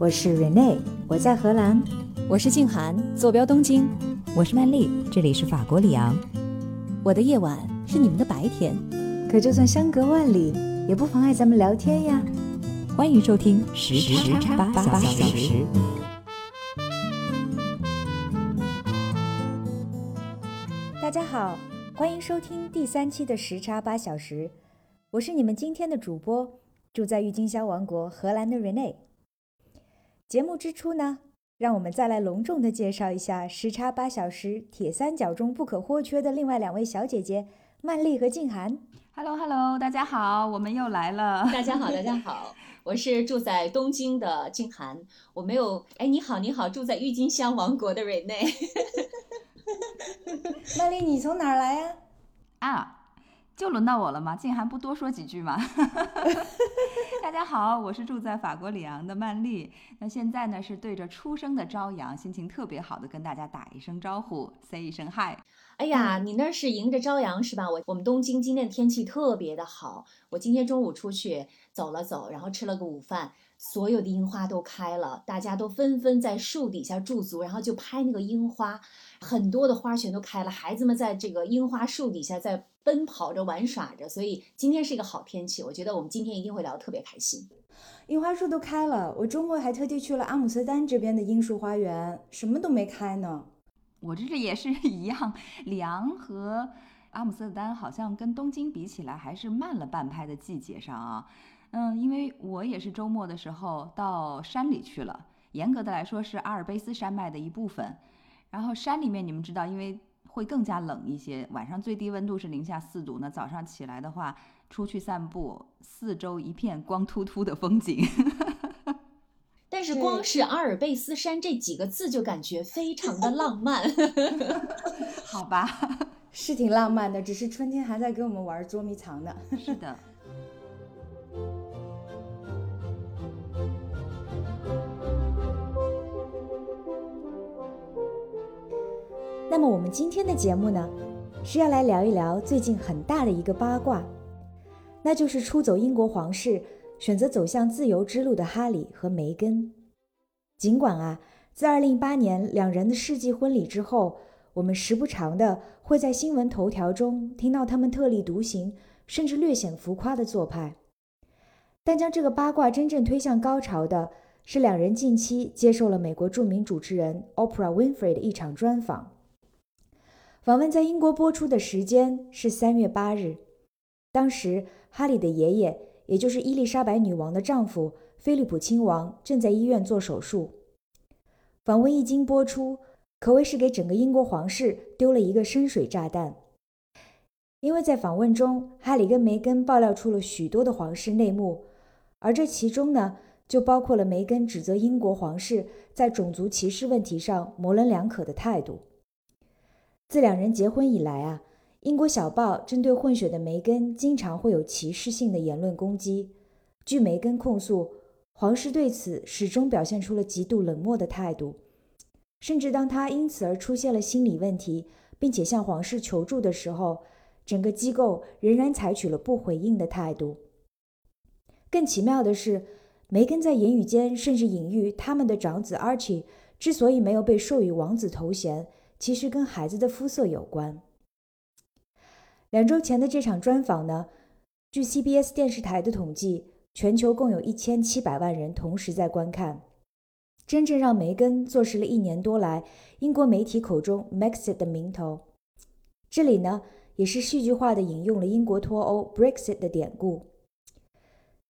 我是 Rene，我在荷兰；我是静涵，坐标东京；我是曼丽，这里是法国里昂。我的夜晚是你们的白天，可就算相隔万里，也不妨碍咱们聊天呀。欢迎收听时差八小时。大家好，欢迎收听第三期的时差八小时，我是你们今天的主播，住在郁金香王国荷兰的 Rene。节目之初呢，让我们再来隆重的介绍一下时差八小时铁三角中不可或缺的另外两位小姐姐曼丽和静涵。Hello Hello，大家好，我们又来了。大家好，大家好，我是住在东京的静涵。我没有，哎，你好，你好，住在郁金香王国的瑞内。曼丽，你从哪儿来呀？啊。就轮到我了吗？静涵不多说几句吗？大家好，我是住在法国里昂的曼丽。那现在呢是对着初升的朝阳，心情特别好的跟大家打一声招呼，say 一声 hi。哎呀，你那是迎着朝阳是吧？我我们东京今天的天气特别的好。我今天中午出去走了走，然后吃了个午饭。所有的樱花都开了，大家都纷纷在树底下驻足，然后就拍那个樱花，很多的花全都开了，孩子们在这个樱花树底下在奔跑着玩耍着，所以今天是一个好天气，我觉得我们今天一定会聊得特别开心。樱花树都开了，我周末还特地去了阿姆斯特丹这边的樱树花园，什么都没开呢。我这里也是 一样，里昂和阿姆斯特丹好像跟东京比起来还是慢了半拍的季节上啊。嗯，因为我也是周末的时候到山里去了，严格的来说是阿尔卑斯山脉的一部分。然后山里面你们知道，因为会更加冷一些，晚上最低温度是零下四度，那早上起来的话出去散步，四周一片光秃秃的风景。但是光是阿尔卑斯山这几个字就感觉非常的浪漫，好吧？是挺浪漫的，只是春天还在跟我们玩捉迷藏呢。是的。那么我们今天的节目呢，是要来聊一聊最近很大的一个八卦，那就是出走英国皇室、选择走向自由之路的哈里和梅根。尽管啊，自2018年两人的世纪婚礼之后，我们时不常的会在新闻头条中听到他们特立独行，甚至略显浮夸的做派，但将这个八卦真正推向高潮的是两人近期接受了美国著名主持人 Oprah Winfrey 的一场专访。访问在英国播出的时间是三月八日，当时哈里的爷爷，也就是伊丽莎白女王的丈夫菲利普亲王正在医院做手术。访问一经播出，可谓是给整个英国皇室丢了一个深水炸弹，因为在访问中，哈里跟梅根爆料出了许多的皇室内幕，而这其中呢，就包括了梅根指责英国皇室在种族歧视问题上模棱两可的态度。自两人结婚以来啊，英国小报针对混血的梅根经常会有歧视性的言论攻击。据梅根控诉，皇室对此始终表现出了极度冷漠的态度，甚至当他因此而出现了心理问题，并且向皇室求助的时候，整个机构仍然采取了不回应的态度。更奇妙的是，梅根在言语间甚至隐喻他们的长子 Archie 之所以没有被授予王子头衔。其实跟孩子的肤色有关。两周前的这场专访呢，据 CBS 电视台的统计，全球共有一千七百万人同时在观看。真正让梅根坐实了一年多来英国媒体口中 “Maxit” 的名头。这里呢，也是戏剧化的引用了英国脱欧 “Brexit” 的典故。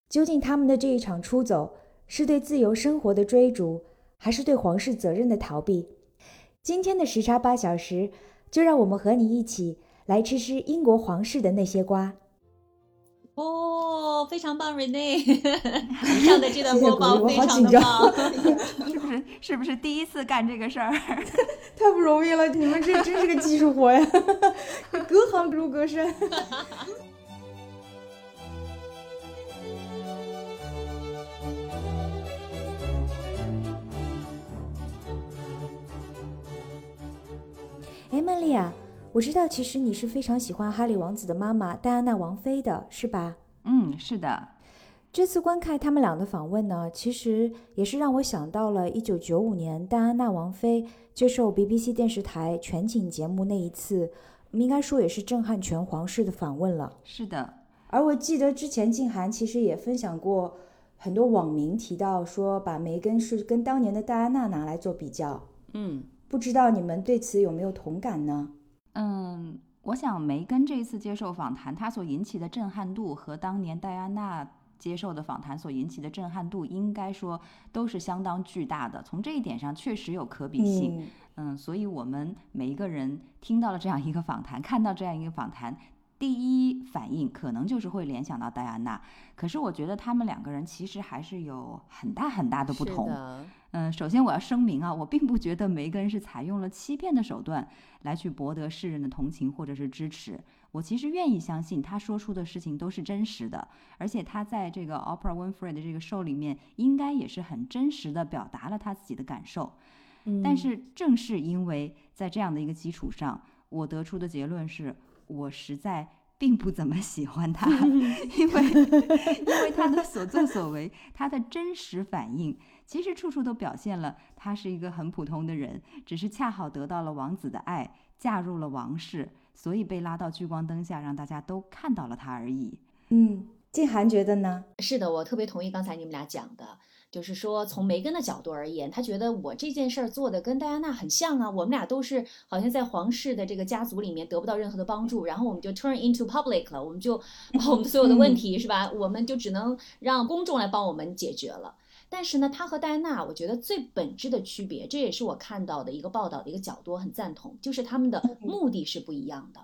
究竟他们的这一场出走，是对自由生活的追逐，还是对皇室责任的逃避？今天的时差八小时，就让我们和你一起来吃吃英国皇室的那些瓜。哦，非常棒，Rene，以 上的这段播报非常的棒，是不是？是不是第一次干这个事儿？太不容易了，你们这真是个技术活呀，隔行不如隔山。曼丽啊，我知道，其实你是非常喜欢哈利王子的妈妈戴安娜王妃的，是吧？嗯，是的。这次观看他们俩的访问呢，其实也是让我想到了1995年戴安娜王妃接受 BBC 电视台全景节目那一次，应该说也是震撼全皇室的访问了。是的，而我记得之前静涵其实也分享过，很多网民提到说把梅根是跟当年的戴安娜拿来做比较，嗯，不知道你们对此有没有同感呢？嗯，我想梅根这一次接受访谈，她所引起的震撼度和当年戴安娜接受的访谈所引起的震撼度，应该说都是相当巨大的。从这一点上，确实有可比性。嗯，嗯，所以我们每一个人听到了这样一个访谈，看到这样一个访谈，第一反应可能就是会联想到戴安娜。可是我觉得他们两个人其实还是有很大很大的不同。的嗯，首先我要声明啊，我并不觉得梅根是采用了欺骗的手段来去博得世人的同情或者是支持。我其实愿意相信他说出的事情都是真实的，而且他在这个 Oprah Winfrey 的这个 show 里面，应该也是很真实的表达了他自己的感受。但是正是因为在这样的一个基础上，我得出的结论是我实在并不怎么喜欢他，因为因为他的所作所为，他的真实反应，其实处处都表现了他是一个很普通的人，只是恰好得到了王子的爱，嫁入了王室，所以被拉到聚光灯下，让大家都看到了他而已。嗯，静涵觉得呢？是的，我特别同意刚才你们俩讲的，就是说从梅根的角度而言，他觉得我这件事儿做的跟戴安娜很像啊，我们俩都是好像在皇室的这个家族里面得不到任何的帮助，然后我们就 turn into public 了，我们就 把我们所有的问题是吧，我们就只能让公众来帮我们解决了。但是呢，他和戴安娜，我觉得最本质的区别，这也是我看到的一个报道的一个角度，我很赞同，就是他们的目的是不一样的。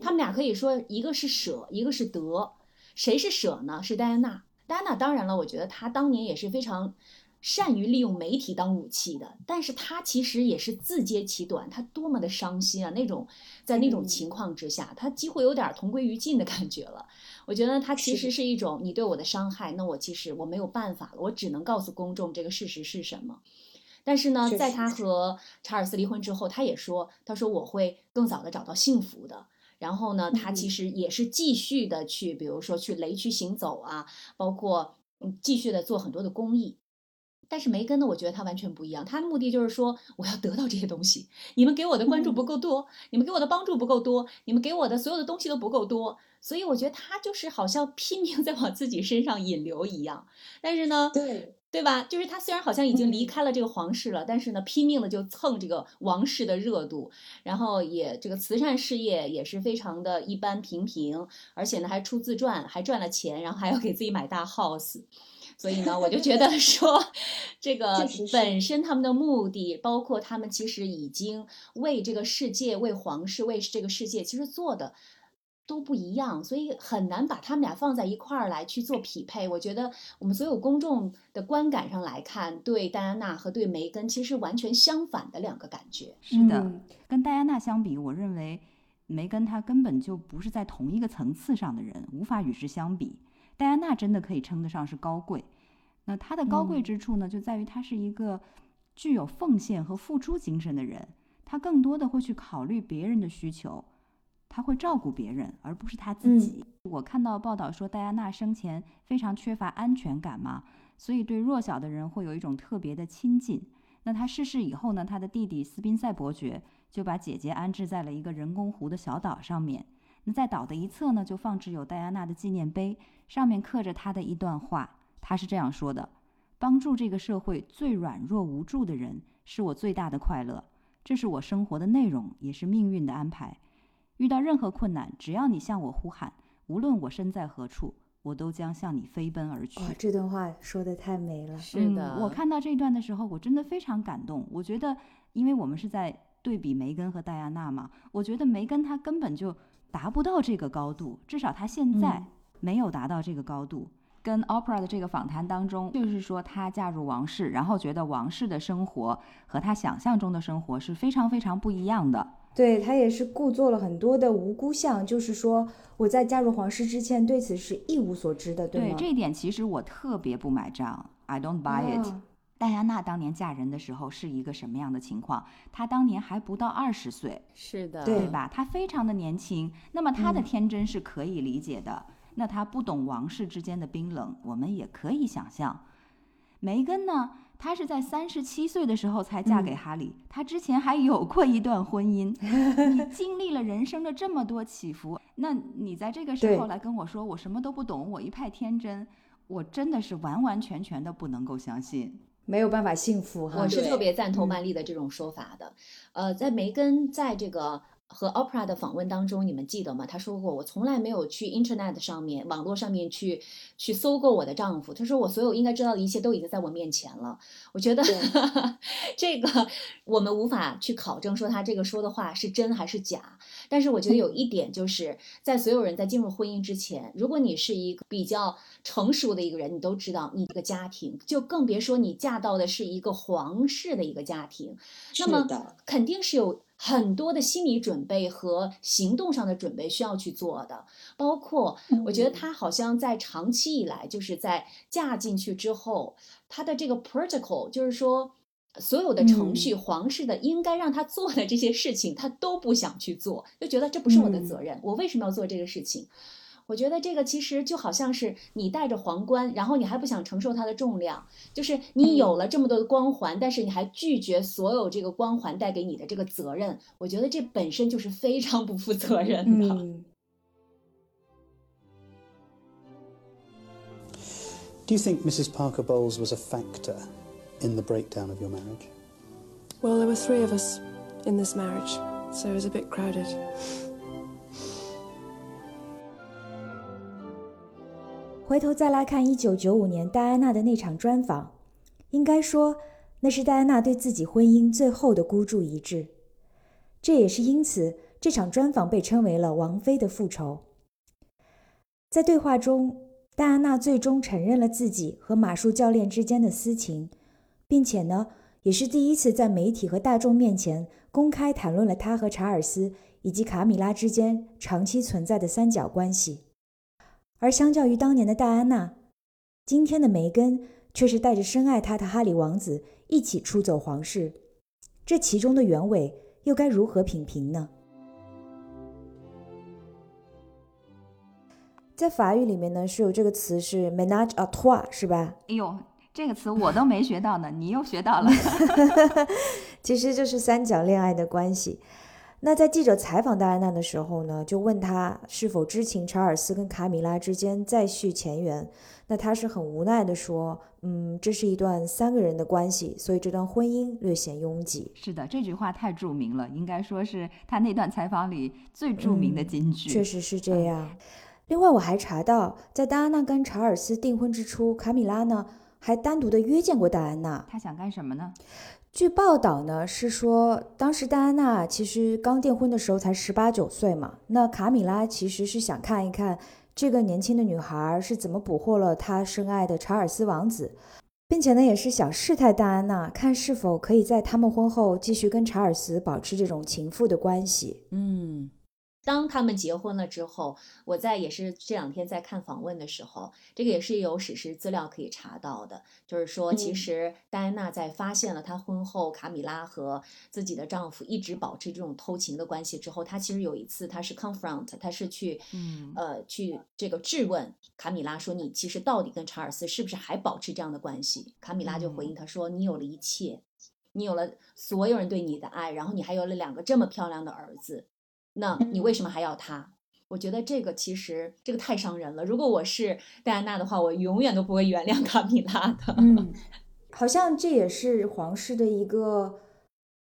他们俩可以说一个是舍，一个是得。谁是舍呢？是戴安娜。戴安娜当然了，我觉得她当年也是非常善于利用媒体当武器的，但是她其实也是自揭其短，她多么的伤心啊！那种在那种情况之下，她几乎有点同归于尽的感觉了。我觉得她其实是一种你对我的伤害，那我其实我没有办法了，我只能告诉公众这个事实是什么。但是呢，在她和查尔斯离婚之后，她也说，她说我会更早的找到幸福的。然后呢，他其嗯实也是继续的去，比如说去雷区行走啊，包括嗯继续的做很多的公益。但是梅根呢，我觉得他完全不一样，他的目的就是说我要得到这些东西，你们给我的关注不够多，你们给我的帮助不够多，你们给我的所有的东西都不够多，所以我觉得他就是好像拼命在往自己身上引流一样。但是呢，对，对吧？就是他虽然好像已经离嗯开了这个皇室了，但是呢，拼命的就蹭这个王室的热度，然后也这个慈善事业也是非常的一般平平，而且呢还出自传，还赚了钱，然后还要给自己买大 house。所以呢，我就觉得 说，这个本身他们的目的，包括他们其实已经为这个世界、为皇室、为这个世界，其实做的都不一样，所以很难把他们俩放在一块儿来去做匹配。我觉得我们所有公众的观感上来看，对戴安娜和对梅根其实完全相反的两个感觉。是的，嗯跟戴安娜相比，我认为梅根她根本就不是在同一个层次上的人，无法与之相比。戴安娜真的可以称得上是高贵，那她的高贵嗯之处呢，就在于她是一个具有奉献和付出精神的人，她更多的会去考虑别人的需求，她会照顾别人，而不是他自己。我看到报道说，戴安娜生前非常缺乏安全感嘛，所以对弱小的人会有一种特别的亲近。那她逝世以后呢，她的弟弟斯宾塞伯爵就把姐姐安置在了一个人工湖的小岛上面。那在岛的一侧呢，就放置有戴安娜的纪念碑，上面刻着她的一段话。她是这样说的：“帮助这个社会最软弱无助的人，是我最大的快乐。这是我生活的内容，也是命运的安排。遇到任何困难，只要你向我呼喊，无论我身在何处，我都将向你飞奔而去。哇，这段话说的太美了。嗯我看到这一段的时候，我真的非常感动。我觉得，因为我们是在对比梅根和戴安娜嘛，我觉得梅根她根本就达不到这个高度，至少她现在嗯没有达到这个高度。跟 Oprah 的这个访谈当中，就是说她嫁入王室，然后觉得王室的生活和她想象中的生活是非常非常不一样的。对他也是故作了很多的无辜相，就是说我在加入皇室之前对此是一无所知的，对吗？对这一点，其实我特别不买账，I don't buy it。哦戴安娜当年嫁人的时候是一个什么样的情况？她当年还不到二十岁，是的对对吧？她非常的年轻，那么她的嗯天真是可以理解的。那她不懂王室之间的冰冷，我们也可以想象。梅根呢，她是在三十七岁的时候才嫁给哈利，她之前还有过一段婚姻。你经历了人生的这么多起伏，那你在这个时候来跟我说我什么都不懂，我一派天真，我真的是完完全全的不能够相信。没有办法幸福哈。我是特别赞同嗯曼丽的这种说法的。呃，在梅根在这个和 Oprah 的访问当中，你们记得吗？她说过，我从来没有去 Internet 上面、网络上面去去搜过我的丈夫。她说，我所有应该知道的一切都已经在我面前了。我觉得 这个我们无法去考证说她这个说的话是真还是假。但是我觉得有一点就是在所有人在进入婚姻之前，如果你是一个比较成熟的一个人，你都知道你这个家庭，就更别说你嫁到的是一个皇室的一个家庭，那么肯定是有很多的心理准备和行动上的准备需要去做的，包括我觉得她好像在长期以来，就是在嫁进去之后，她的这个 protocol，就是说。所有的程序，皇室的应该让她做的这些事情，她都不想去做，就觉得这不是我的责任，我为什么要做这个事情？我觉得这个其实就好像是你戴着皇冠，然后你还不想承受它的重量，就是你有了这么多的光环，但是你还拒绝所有这个光环带给你的这个责任。我觉得这本身就是非常不负责任的。嗯，Do you think Mrs. Parker Bowles was a factor in the breakdown of your marriage? Well, there were three of us in this marriage, so it was a bit crowded. 回头再来看1995年戴安娜的那场专访，应该说那是戴安娜对自己婚姻最后的孤注一掷。这也是因此这场专访被称为了王妃的复仇。在对话中，戴安娜最终承认了自己和马术教练之间的私情，并且呢，也是第一次在媒体和大众面前公开谈论了她和查尔斯以及卡米拉之间长期存在的三角关系。而相较于当年的戴安娜，今天的梅根却是带着深爱她的哈里王子一起出走皇室，这其中的原委又该如何品评呢？在法语里面呢，是有这个词是 ménage à trois，是吧？哎呦，这个词我都没学到呢，你又学到了。其实就是三角恋爱的关系。那在记者采访戴安娜的时候呢，就问她是否知情查尔斯跟卡米拉之间再续前缘。那她是很无奈的说：“嗯，这是一段三个人的关系，所以这段婚姻略显拥挤。是的，这句话太著名了，应该说是她那段采访里最著名的嗯金句。确实是这样。另外，我还查到，在戴安娜跟查尔斯订婚之初，卡米拉呢还单独的约见过戴安娜。她想干什么呢？据报道呢，是说当时戴安娜其实刚订婚的时候才十八九岁嘛，那卡米拉其实是想看一看这个年轻的女孩是怎么捕获了她深爱的查尔斯王子，并且呢也是想试探戴安娜，看是否可以在他们婚后继续跟查尔斯保持这种情妇的关系。嗯，当他们结婚了之后，我在也是这两天在看访问的时候，这个也是有史实资料可以查到的，就是说，其嗯实戴安娜在发现了她婚后卡米拉和自己的丈夫一直保持这种偷情的关系之后，她其实有一次她是 confront，她是去嗯呃去这个质问卡米拉说，你其实到底跟查尔斯是不是还保持这样的关系？卡米拉就回应她说，你有了一切。你有了所有人对你的爱，然后你还有了两个这么漂亮的儿子，那你为什么还要他？我觉得这个其实这个太伤人了。如果我是戴安娜的话，我永远都不会原谅 卡米拉的。嗯，好像这也是皇室的一个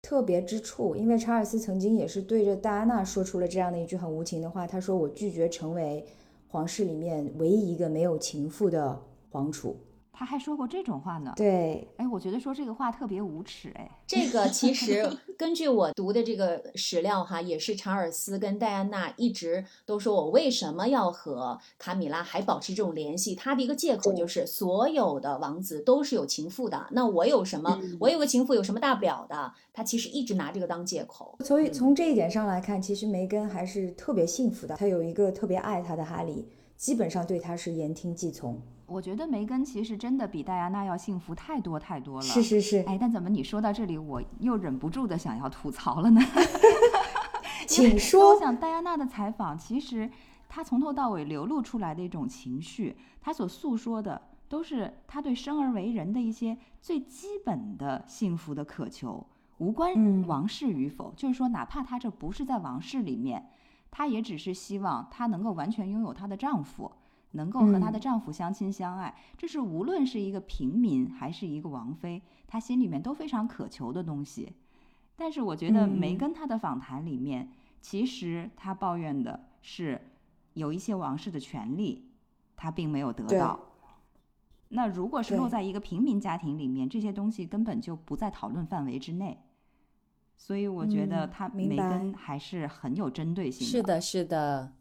特别之处，因为查尔斯曾经也是对着戴安娜说出了这样的一句很无情的话，他说：“我拒绝成为皇室里面唯一一个没有情妇的皇储。他还说过这种话呢”。对，哎，我觉得说这个话特别无耻。哎，这个其实 根据我读的这个史料哈，也是查尔斯跟戴安娜一直都说我为什么要和卡米拉还保持这种联系，他的一个借口就是所有的王子都是有情妇的，那我有什么？我有个情妇有什么大不了的？他其实一直拿这个当借口。所以从这一点上来看，其实梅根还是特别幸福的，他有一个特别爱他的哈利，基本上对他是言听计从。我觉得梅根其实真的比戴安娜要幸福太多太多了。是是是，哎，但怎么你说到这里，我又忍不住的想要吐槽了呢？请说我想戴安娜的采访其实她从头到尾流露出来的一种情绪，她所诉说的都是她对生而为人的一些最基本的幸福的渴求，无关嗯王室与否。就是说，哪怕她这不是在王室里面，她也只是希望她能够完全拥有她的丈夫。能够和她的嗯丈夫相亲相爱，这是无论是一个平民还是一个王妃，她心里面都非常渴求的东西。但是我觉得梅嗯根她的访谈里面，其实她抱怨的是有一些王室的权利，她并没有得到。那如果是落在一个平民家庭里面，这些东西根本就不在讨论范围之内。所以我觉得嗯她梅根还是很有针对性的是的，是的，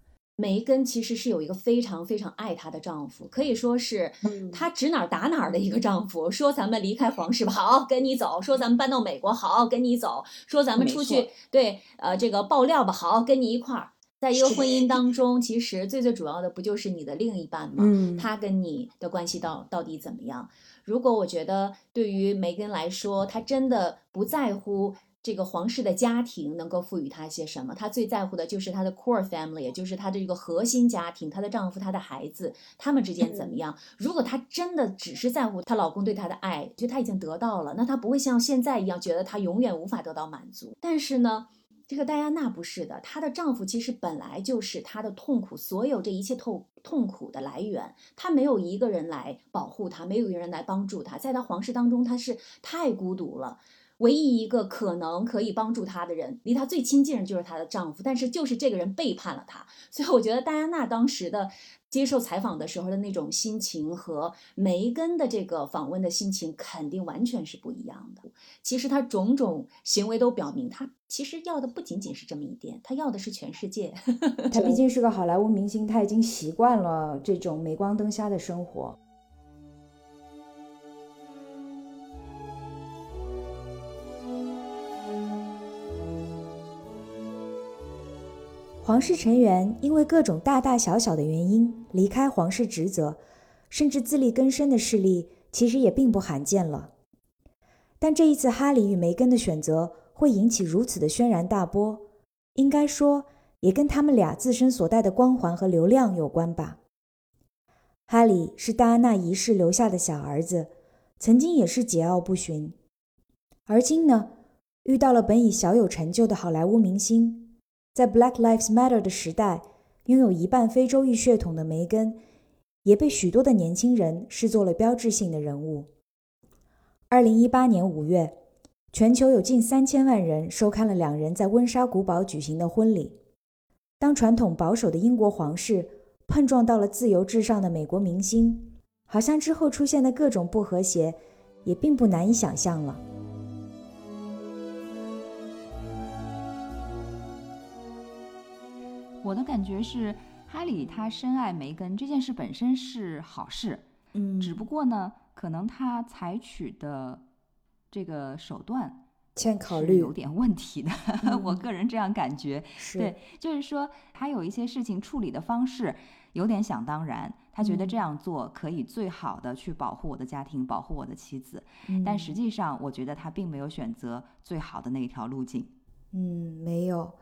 梅根其实是有一个非常非常爱她的丈夫，可以说是嗯她指哪儿打哪儿的一个丈夫。说咱们离开皇室吧，好，跟你走；说咱们搬到美国，好，跟你走；说咱们出去，对，呃，这个爆料吧，好，跟你一块儿。在一个婚姻当中，其实最最主要的不就是你的另一半吗？嗯他跟你的关系到到底怎么样？如果我觉得对于梅根来说，她真的不在乎这个皇室的家庭能够赋予她些什么，她最在乎的就是她的 core family，也就是她的这个核心家庭，她的丈夫、她的孩子，他们之间怎么样？如果她真的只是在乎她老公对她的爱，就她已经得到了，那她不会像现在一样觉得她永远无法得到满足。但是呢？这个戴安娜不是的，她的丈夫其实本来就是她的痛苦，所有这一切痛痛苦的来源。她没有一个人来保护她，没有一个人来帮助她，在她皇室当中，她是太孤独了。唯一一个可能可以帮助她的人，离她最亲近的人就是她的丈夫，但是就是这个人背叛了她。所以我觉得戴安娜当时的接受采访的时候的那种心情和梅根的这个访问的心情，肯定完全是不一样的。其实她种种行为都表明，她其实要的不仅仅是这么一点，她要的是全世界。她毕 竟是个好莱坞明星，她已经习惯了这种镁光灯下的生活。皇室成员因为各种大大小小的原因离开皇室职责，甚至自力更生的事例，其实也并不罕见了。但这一次哈里与梅根的选择会引起如此的轩然大波，应该说也跟他们俩自身所带的光环和流量有关吧。哈里是戴安娜一世留下的小儿子，曾经也是桀骜不驯，而今呢，遇到了本已小有成就的好莱坞明星。在 Black Lives Matter 的时代，拥有一半非洲裔血统的梅根，也被许多的年轻人视作了标志性的人物。二零一八年五月，全球有近三千万人收看了两人在温莎古堡举行的婚礼。当传统保守的英国皇室碰撞到了自由至上的美国明星，好像之后出现的各种不和谐，也并不难以想象了。我的感觉是，哈里他深爱梅根这件事本身是好事，嗯只不过呢，可能他采取的这个手段欠考虑有点问题的，我嗯个人这样感觉。对，就是说他有一些事情处理的方式有点想当然，他觉得嗯这样做可以最好的去保护我的家庭，保护我的妻子，嗯但实际上我觉得他并没有选择最好的那一条路径。嗯，没有。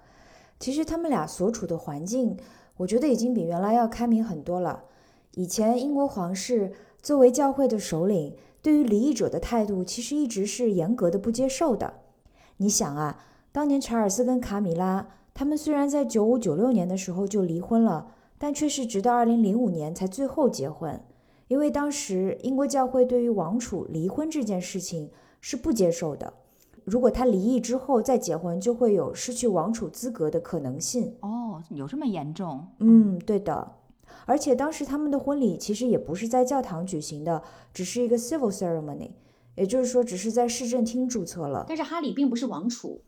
其实他们俩所处的环境，我觉得已经比原来要开明很多了。以前英国皇室作为教会的首领，对于离异者的态度其实一直是严格的不接受的。你想啊，当年查尔斯跟卡米拉，他们虽然在九五九六年的时候就离婚了，但却是直到二零零五年才最后结婚，因为当时英国教会对于王储离婚这件事情是不接受的。如果他离异之后再结婚，就会有失去王储资格的可能性。哦，有这么严重？嗯，对的。而且当时他们的婚礼其实也不是在教堂举行的，只是一个 civil ceremony，也就是说只是在市政厅注册了。但是哈里并不是王储，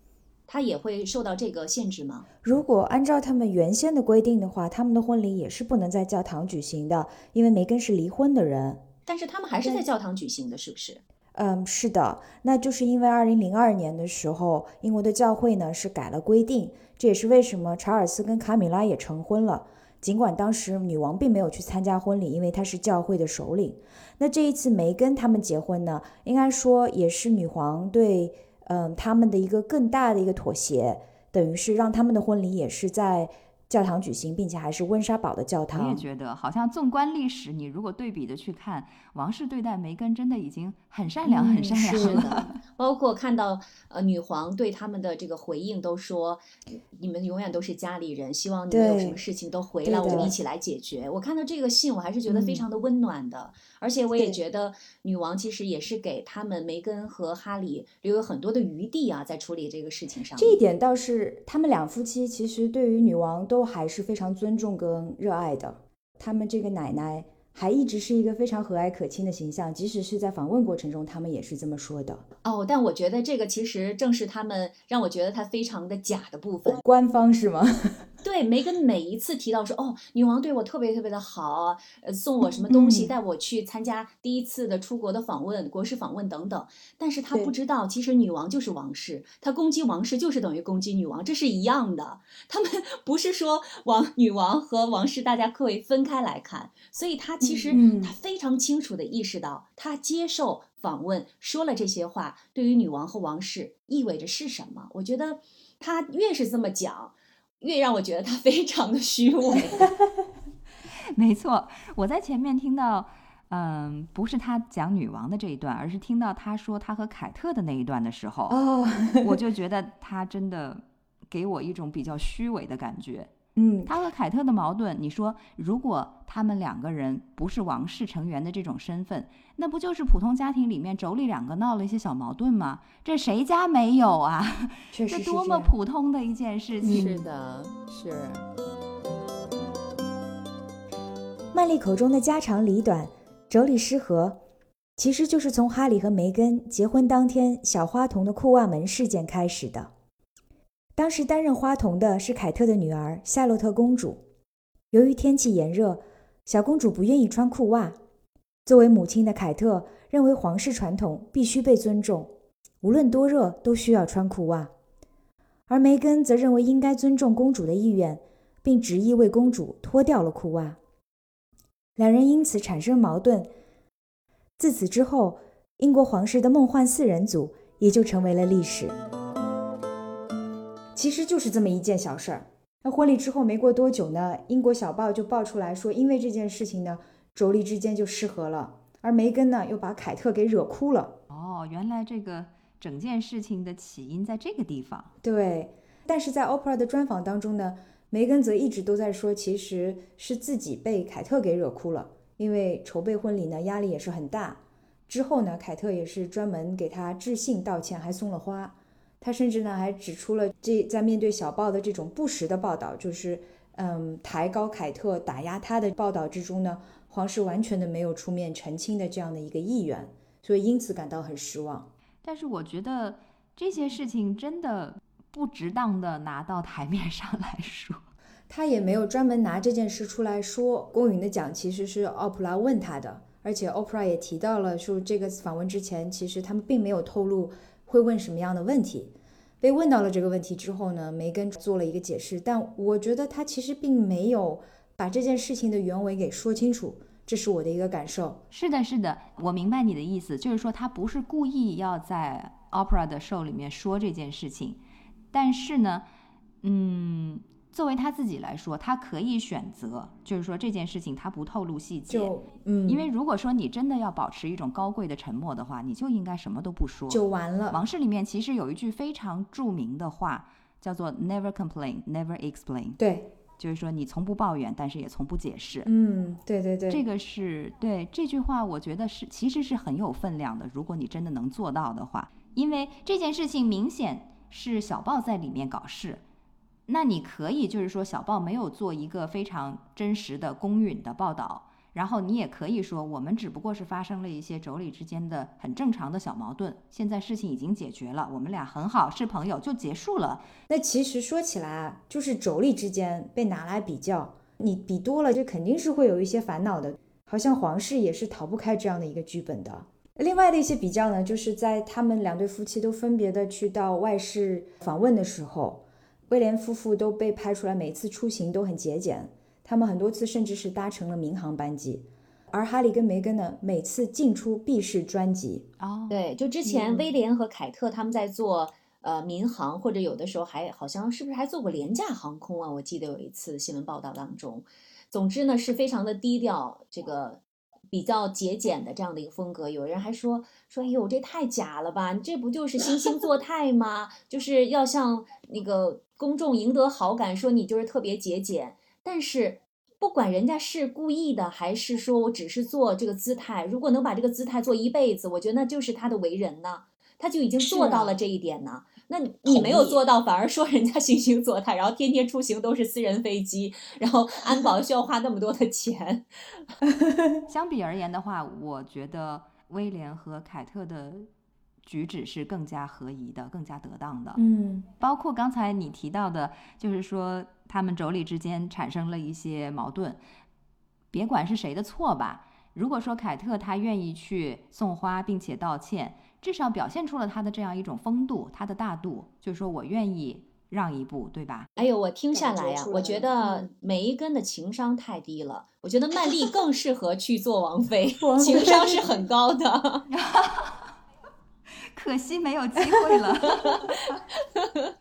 他也会受到这个限制吗？如果按照他们原先的规定的话，他们的婚礼也是不能在教堂举行的，因为梅根是离婚的人。但是他们还是在教堂举行的，是不是？嗯，是的，那就是因为二零零二年的时候，英国的教会呢是改了规定，这也是为什么查尔斯跟卡米拉也成婚了。尽管当时女王并没有去参加婚礼，因为她是教会的首领。那这一次梅根他们结婚呢，应该说也是女皇对嗯他们的一个更大的一个妥协，等于是让他们的婚礼也是在教堂举行，并且还是温莎堡的教我堂。也觉得，好像纵观历史，你如果对比的去看，王室对待梅根真的已经很善良、很嗯善良了。的，包括看到呃女皇对他们的这个回应，都说你们永远都是家里人，希望你们有什么事情都回来，我们一起来解决。我看到这个信，我还是觉得非嗯常的温暖的，而且我也觉得女王其实也是给他们梅根和哈里留有很多的余地啊，在处理这个事情上。这一点倒是他们两夫妻其实对于女王都还是非常尊重跟热爱的。他们这个奶奶还一直是一个非常和蔼可亲的形象，即使是在访问过程中，他们也是这么说的。哦，但我觉得这个其实正是他们让我觉得他非常的假的部分。官方是吗？对，梅根每一次提到说，哦，女王对我特别特别的好，呃，送我什么东西，嗯带我去参加第一次的出国的访问、国事访问等等。但是他不知道，其实女王就是王室，他攻击王室就是等于攻击女王，这是一样的。他们 不是说王女王和王室大家可以分开来看，所以他其实嗯他非常清楚的意识到，他接受访问说了这些话，对于女王和王室意味着是什么。我觉得他越是这么讲。越让我觉得他非常的虚 伪。没错，我在前面听到，嗯，不是他讲女王的这一段，而是听到他说他和凯特的那一段的时候，哦，我就觉得他真的给我一种比较虚伪的感觉。嗯，他和凯特的矛盾，你说如果他们两个人不是王室成员的这种身份，那不就是普通家庭里面妯娌两个闹了一些小矛盾吗？这谁家没有啊？确实这多么普通的一件事情。是的，是。曼丽口中的家长里短、妯娌失和，其实就是从哈里和梅根结婚当天小花童的裤袜门事件开始的。当时担任花童的是凯特的女儿夏洛特公主。由于天气炎热，小公主不愿意穿裤袜。作为母亲的凯特认为皇室传统必须被尊重，无论多热都需要穿裤袜。而梅根则认为应该尊重公主的意愿，并执意为公主脱掉了裤袜。两人因此产生矛盾。自此之后，英国皇室的梦幻四人组也就成为了历史。其实就是这么一件小事儿。那婚礼之后没过多久呢，英国小报就爆出来说，因为这件事情呢，妯娌之间就失和了，而梅根呢又把凯特给惹哭了。哦，原来这个整件事情的起因在这个地方。对，但是在 Oprah 的专访当中呢，梅根则一直都在说，其实是自己被凯特给惹哭了，因为筹备婚礼呢压力也是很大。之后呢，凯特也是专门给他致信道歉，还送了花。他甚至呢还指出了这在面对小报的这种不实的报道，就是嗯抬高凯特、打压他的报道之中呢，皇室完全的没有出面澄清的这样的一个意愿，所以因此感到很失望。但是我觉得这些事情真的不值当的拿到台面上来说。他也没有专门拿这件事出来说。公允的讲，其实是奥普拉问他的，而且奥普拉也提到了，说这个访问之前，其实他们并没有透露会问什么样的问题。被问到了这个问题之后呢，梅根做了一个解释，但我觉得他其实并没有把这件事情的原委给说清楚，这是我的一个感受。是的，是的，我明白你的意思，就是说他不是故意要在 Opera 的 show 里面说这件事情，但是呢，嗯，作为他自己来说，他可以选择，就是说这件事情他不透露细节，就嗯，因为如果说你真的要保持一种高贵的沉默的话，你就应该什么都不说。就完了。王室里面其实有一句非常著名的话，叫做 “never complain, never explain”，对，就是说你从不抱怨，但是也从不解释。嗯，对对对，这个是对这句话，我觉得是其实是很有分量的。如果你真的能做到的话，因为这件事情明显是小报在里面搞事，那你可以就是说小报没有做一个非常真实的公允的报道，然后你也可以说我们只不过是发生了一些妯娌之间的很正常的小矛盾，现在事情已经解决了，我们俩很好，是朋友就结束了。那其实说起来啊，就是妯娌之间被拿来比较，你比多了，这肯定是会有一些烦恼的。好像皇室也是逃不开这样的一个剧本的。另外的一些比较呢，就是在他们两对夫妻都分别的去到外室访问的时候，威廉夫妇都被拍出来，每次出行都很节俭，他们很多次甚至是搭乘了民航班机。而哈利跟梅根呢，每次进出必是专机。哦，对，就之前嗯威廉和凯特他们在做呃民航，或者有的时候还好像是不是还做过廉价航空啊？我记得有一次新闻报道当中，总之呢是非常的低调，这个比较节俭的这样的一个风格。有人还说说，哎呦，这太假了吧？你这不就是惺惺作态吗？就是要向那个公众赢得好感，说你就是特别节俭。但是不管人家是故意的，还是说我只是做这个姿态，如果能把这个姿态做一辈子，我觉得那就是他的为人呢，他就已经做到了这一点呢。那你没有做到，反而说人家惺惺作态，然后天天出行都是私人飞机，然后安保需要花那么多的钱。相比而言的话，我觉得威廉和凯特的举止是更加合宜的，更加得当的。嗯，包括刚才你提到的，就是说他们妯娌之间产生了一些矛盾，别管是谁的错吧。如果说凯特她愿意去送花并且道歉。至少表现出了她的这样一种风度，她的大度，就是说我愿意让一步，对吧？哎呦，我听下来呀，我觉得梅根的情商太低了。我觉得曼丽 更适合去做王妃，情商是很高的。可惜没有机会了，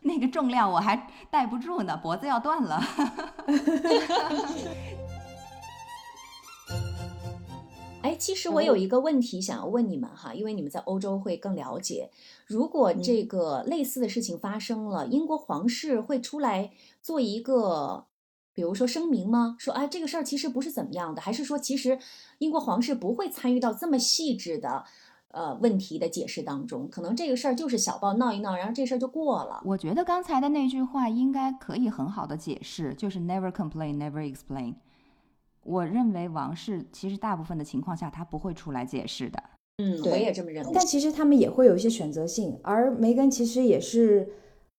那个重量我还带不住呢，脖子要断了。哎，其实我有一个问题想要问你们哈，因为你们在欧洲会更了解。如果这个类似的事情发生了，英国皇室会出来做一个，比如说声明吗？说啊，这个事儿其实不是怎么样的，还是说其实英国皇室不会参与到这么细致的呃问题的解释当中？可能这个事儿就是小报闹一闹，然后这事儿就过了。我觉得刚才的那句话应该可以很好的解释，就是 never complain, never explain。我认为王室其实大部分的情况下他不会出来解释的。嗯，我也这么认为。但其实他们也会有一些选择性，而梅根其实也是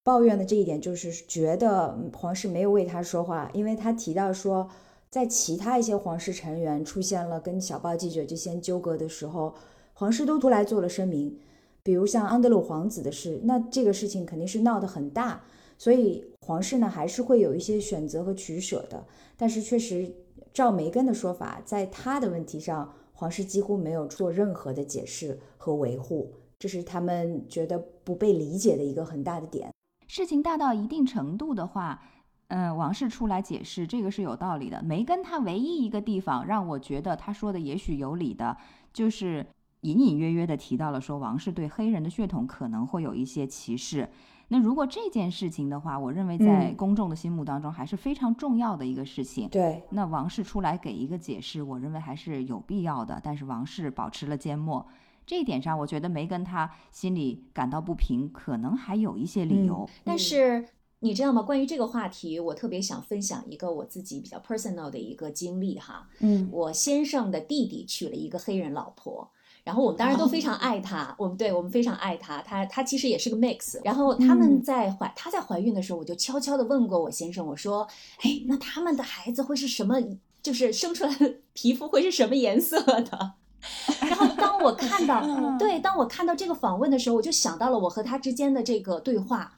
抱怨的这一点，就是觉得皇室没有为他说话，因为他提到说，在其他一些皇室成员出现了跟小报记者这些纠葛的时候，皇室都出来做了声明。比如像安德鲁皇子的事，那这个事情肯定是闹得很大，所以皇室呢还是会有一些选择和取舍的。但是确实。照梅根的说法，在他的问题上，皇室几乎没有做任何的解释和维护，这是他们觉得不被理解的一个很大的点。事情大到一定程度的话，嗯，王室出来解释，这个是有道理的。梅根他唯一一个地方让我觉得他说的也许有理的，就是隐隐约约的提到了说王室对黑人的血统可能会有一些歧视。那如果这件事情的话，我认为在公众的心目当中还是非常重要的一个事情。对，那王室出来给一个解释，我认为还是有必要的。但是王室保持了缄默，这一点上，我觉得梅根他心里感到不平，可能还有一些理由。但是你知道吗？关于这个话题，我特别想分享一个我自己比较 personal 的一个经历哈。嗯，我先生的弟弟娶了一个黑人老婆。然后我们当然都非常爱她，我们对我们非常爱她。她她其实也是个 mix。然后他们在怀她在怀孕的时候，我就悄悄的问过我先生，我说：“哎，那他们的孩子会是什么？就是生出来的皮肤会是什么颜色的？” 然后当我看到 对，当我看到这个访问的时候，我就想到了我和他之间的这个对话。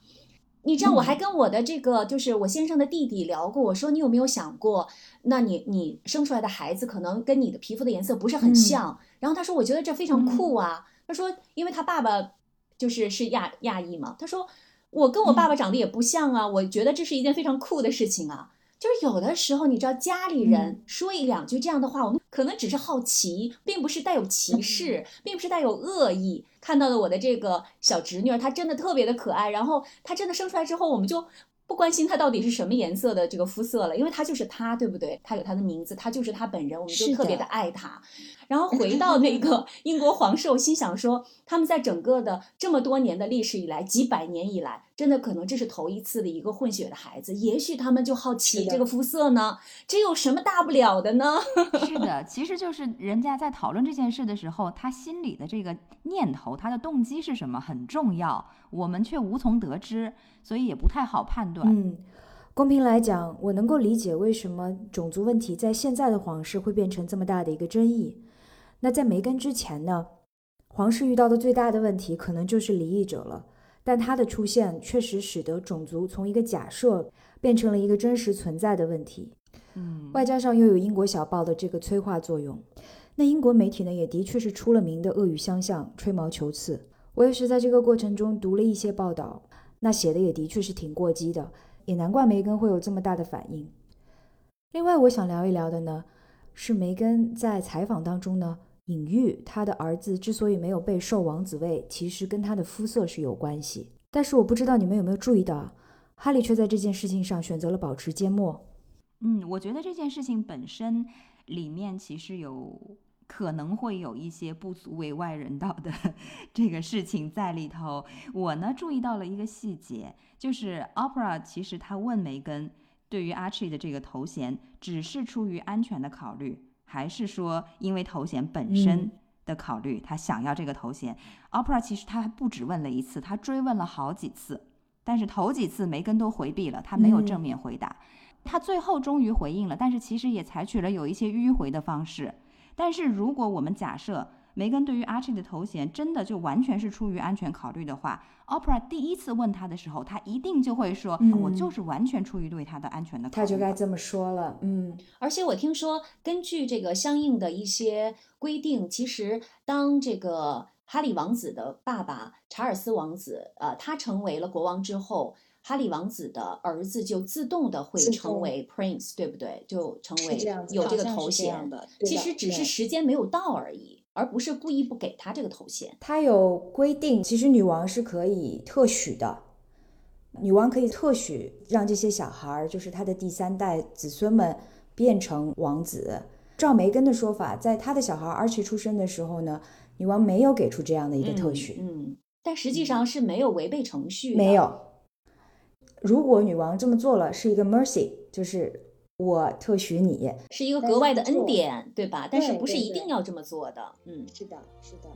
你知道，我还跟我的这个就是我先生的弟弟聊过，我说：“你有没有想过，那你你生出来的孩子可能跟你的皮肤的颜色不是很像？”然后他说：“我觉得这非常酷啊。”他说：“因为他爸爸就是是亚亚裔嘛。”他说：“我跟我爸爸长得也不像啊。”我觉得这是一件非常酷的事情啊。就是有的时候，你知道家里人说一两句这样的话，我们可能只是好奇，并不是带有歧视，并不是带有恶意。看到了我的这个小侄女，她真的特别的可爱。然后她真的生出来之后，我们就。不关心她到底是什么颜色的这个肤色了，因为她就是她，对不对？她有她的名字，她就是她本人，我们就特别的爱他。然后回到那个 英国皇室，我心想说，他们在整个的这么多年的历史以来，几百年以来，真的可能这是头一次的一个混血的孩子，也许他们就好奇这个肤色呢，这有什么大不了的呢？是的，其实就是人家在讨论这件事的时候，他心里的这个念头，他的动机是什么很重要，我们却无从得知。所以也不太好判断。嗯，公平来讲，我能够理解为什么种族问题在现在的皇室会变成这么大的一个争议。那在梅根之前呢，皇室遇到的最大的问题可能就是离异者了。但他的出现确实使得种族从一个假设变成了一个真实存在的问题。嗯，外加上又有英国小报的这个催化作用，那英国媒体呢也的确是出了名的恶语相向、吹毛求疵。我也是在这个过程中读了一些报道。那写的也的确是挺过激的，也难怪梅根会有这么大的反应。另外，我想聊一聊的呢，是梅根在采访当中呢，隐喻他的儿子之所以没有被授王子位，其实跟他的肤色是有关系。但是我不知道你们有没有注意到，哈利却在这件事情上选择了保持缄默。嗯，我觉得这件事情本身里面其实有可能会有一些不足为外人道的 这个事情在里头。我呢注意到了一个细节，就是 Opera 其实他问梅根。对于 Archie 的这个头衔，只是出于安全的考虑，还是说因为头衔本身的考虑，他想要这个头衔？Opera 其实他还不止问了一次，他追问了好几次，但是头几次梅根都回避了，他没有正面回答。他最后终于回应了，但是其实也采取了有一些迂回的方式。但是如果我们假设，梅根对于 Archie 的头衔真的就完全是出于安全考虑的话，Opera 第一次问他的时候，他一定就会说：“我就是完全出于对他的安全的考虑。”他就该这么说了。嗯，而且我听说，根据这个相应的一些规定，其实当这个哈利王子的爸爸查尔斯王子，呃，他成为了国王之后，哈利王子的儿子就自动的会成为 Prince，对不对？就成为有这个头衔的。其实只是时间没有到而已。而不是故意不给他这个头衔。他有规定，其实女王是可以特许的，女王可以特许让这些小孩儿，就是他的第三代子孙们变成王子。照梅根的说法，在他的小孩儿 Archie 出生的时候呢，女王没有给出这样的一个特许。嗯，但实际上是没有违背程序。没有。如果女王这么做了，是一个 mercy，就是。我特许你是一个格外的恩典，对吧？但是不是一定要这么做的？嗯，是的，是的。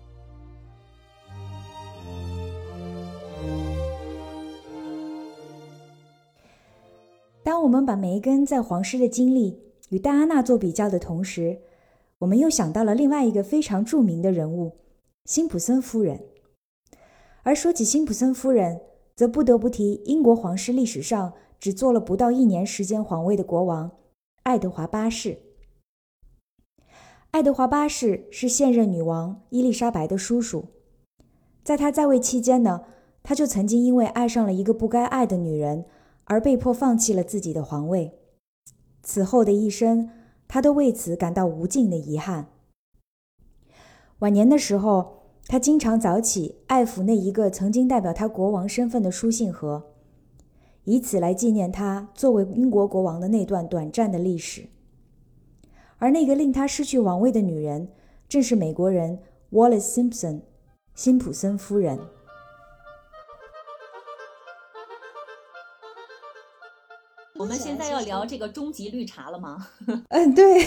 当我们把梅根在皇室的经历与戴安娜做比较的同时，我们又想到了另外一个非常著名的人物——辛普森夫人。而说起辛普森夫人，则不得不提英国皇室历史上。只做了不到一年时间皇位的国王爱德华八世。爱德华八世是现任女王伊丽莎白的叔叔，在他在位期间呢，他就曾经因为爱上了一个不该爱的女人而被迫放弃了自己的皇位。此后的一生，他都为此感到无尽的遗憾。晚年的时候，他经常早起爱抚那一个曾经代表他国王身份的书信盒。以此来纪念他作为英国国王的那段短暂的历史，而那个令他失去王位的女人，正是美国人 Wallace Simpson，辛普森夫人。我们现在要聊这个终极绿茶了吗？嗯，对，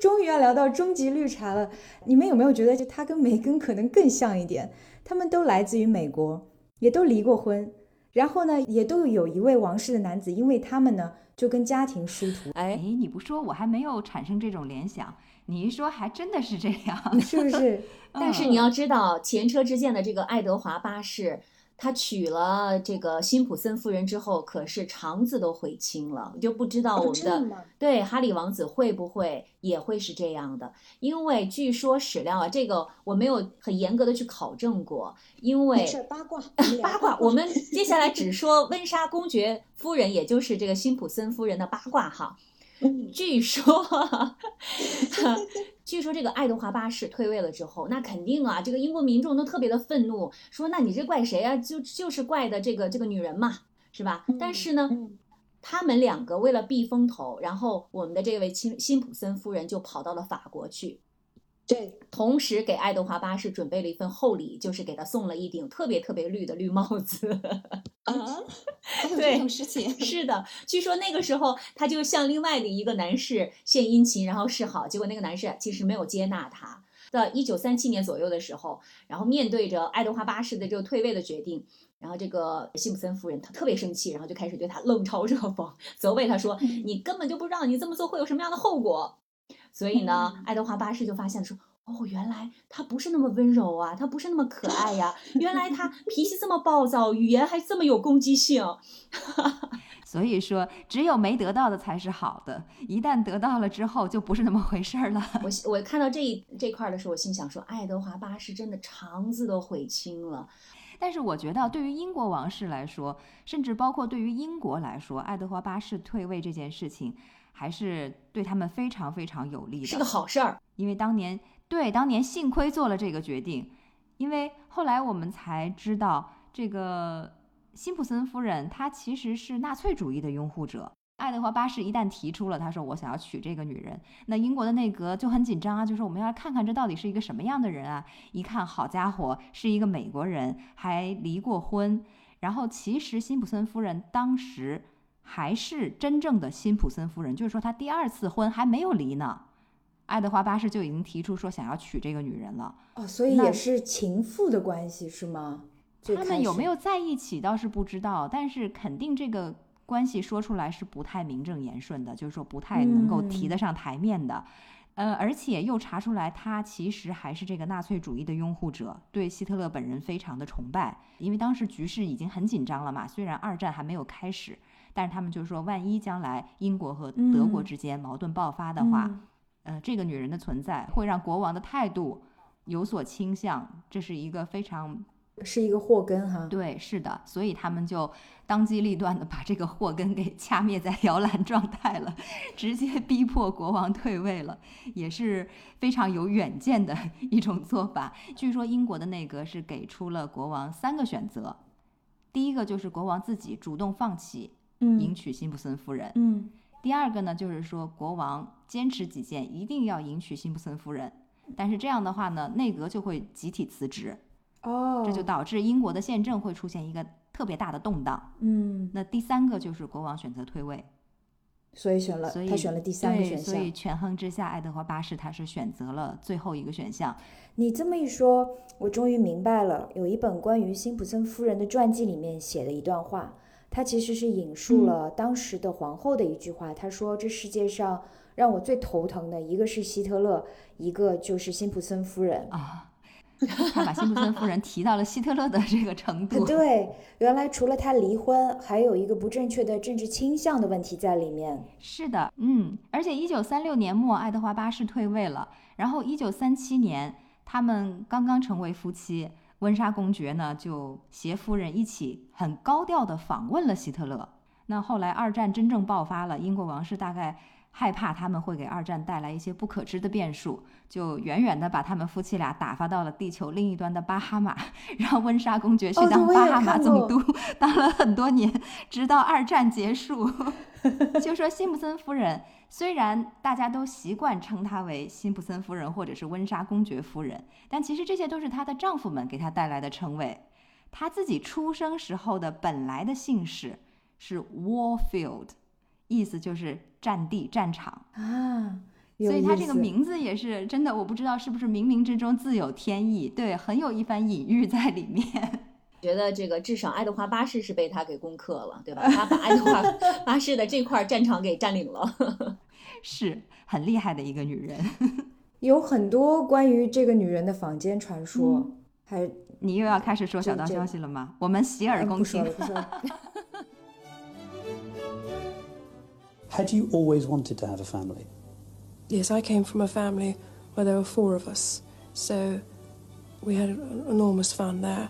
终于要聊到终极绿茶了。你们有没有觉得，就他跟梅根可能更像一点？他们都来自于美国，也都离过婚。然后呢，也都有一位王室的男子，因为他们呢就跟家庭殊途。哎，你不说我还没有产生这种联想，你一说还真的是这样，是不是？但是你要知道，前车之鉴的这个爱德华八世。他娶了这个辛普森夫人之后，可是肠子都悔青了，就不知道我们的对哈里王子会不会也会是这样的？因为据说史料啊，这个我没有很严格的去考证过，因为八卦 八卦，我们接下来只说温莎公爵夫人，也就是这个辛普森夫人的八卦哈。据说。据说这个爱德华八世退位了之后，那肯定啊，这个英国民众都特别的愤怒，说那你这怪谁啊？就就是怪的这个这个女人嘛，是吧？但是呢，他们两个为了避风头，然后我们的这位辛辛普森夫人就跑到了法国去。对，同时给爱德华八世准备了一份厚礼，就是给他送了一顶特别特别绿的绿帽子。啊，对，这种事情是的。据说那个时候，他就向另外的一个男士献殷勤，然后示好，结果那个男士其实没有接纳他。到一九三七年左右的时候，然后面对着爱德华八世的这个退位的决定，然后这个辛普森夫人她特别生气，然后就开始对他 冷嘲热讽，责备他说：“你根本就不知道你这么做会有什么样的后果。”所以呢，爱德华八世就发现说：“哦，原来他不是那么温柔啊，他不是那么可爱呀，原来他脾气这么暴躁，语言还这么有攻击性。”所以说，只有没得到的才是好的，一旦得到了之后，就不是那么回事儿了。我我看到这一这块的时候，我心想说：“爱德华八世真的肠子都悔青了。”但是我觉得，对于英国王室来说，甚至包括对于英国来说，爱德华八世退位这件事情，还是对他们非常非常有利的，是个好事儿。因为当年对当年幸亏做了这个决定，因为后来我们才知道，这个辛普森夫人她其实是纳粹主义的拥护者。爱德华八世一旦提出了，他说我想要娶这个女人，那英国的内阁就很紧张啊，就说我们要看看这到底是一个什么样的人啊？一看，好家伙，是一个美国人，还离过婚。然后其实辛普森夫人当时还是真正的辛普森夫人，就是说她第二次婚还没有离呢。爱德华八世就已经提出说想要娶这个女人了。哦，所以也是情妇的关系是吗？他们有没有在一起倒是不知道，但是肯定这个。关系说出来是不太名正言顺的，就是说不太能够提得上台面的，呃，而且又查出来他其实还是这个纳粹主义的拥护者，对希特勒本人非常的崇拜。因为当时局势已经很紧张了嘛，虽然二战还没有开始，但是他们就说，万一将来英国和德国之间矛盾爆发的话，呃，这个女人的存在会让国王的态度有所倾向，这是一个非常。是一个祸根哈，对，是的，所以他们就当机立断的把这个祸根给掐灭在摇篮状态了，直接逼迫国王退位了，也是非常有远见的一种做法。据说英国的内阁是给出了国王三个选择，第一个就是国王自己主动放弃迎娶辛普森夫人，嗯，第二个呢就是说国王坚持己见，一定要迎娶辛普森夫人，但是这样的话呢，内阁就会集体辞职。哦，这就导致英国的宪政会出现一个特别大的动荡。嗯，那第三个就是国王选择退位，所以选了，所以他选了第三个选项。所以权衡之下，爱德华八世他是选择了最后一个选项。你这么一说，我终于明白了。有一本关于辛普森夫人的传记里面写的一段话，他其实是引述了当时的皇后的一句话。他说：“这世界上让我最头疼的一个是希特勒，一个就是辛普森夫人啊。”他把辛普森夫人提到了希特勒的这个程度。对，原来除了他离婚，还有一个不正确的政治倾向的问题在里面。是的，嗯，而且一九三六年末，爱德华八世退位了，然后一九三七年，他们刚刚成为夫妻，温莎公爵呢就携夫人一起很高调的访问了希特勒。那后来二战真正爆发了，英国王室大概。害怕他们会给二战带来一些不可知的变数，就远远的把他们夫妻俩打发到了地球另一端的巴哈马，让温莎公爵去当巴哈马总督，当了很多年，直到二战结束。就说辛普森夫人，虽然大家都习惯称她为辛普森夫人或者是温莎公爵夫人，但其实这些都是她的丈夫们给她带来的称谓。她自己出生时候的本来的姓氏是 Warfield。意思就是战地、战场啊，所以她这个名字也是真的，我不知道是不是冥冥之中自有天意，对，很有一番隐喻在里面。觉得这个至少爱德华八世是被他给攻克了，对吧？他把爱德华八世的这块战场给占领了，是很厉害的一个女人。有很多关于这个女人的坊间传说，还你又要开始说小道消息了吗？我们洗耳恭听。Had you always wanted to have a family? Yes, I came from a family where there were four of us, so we had enormous fun there.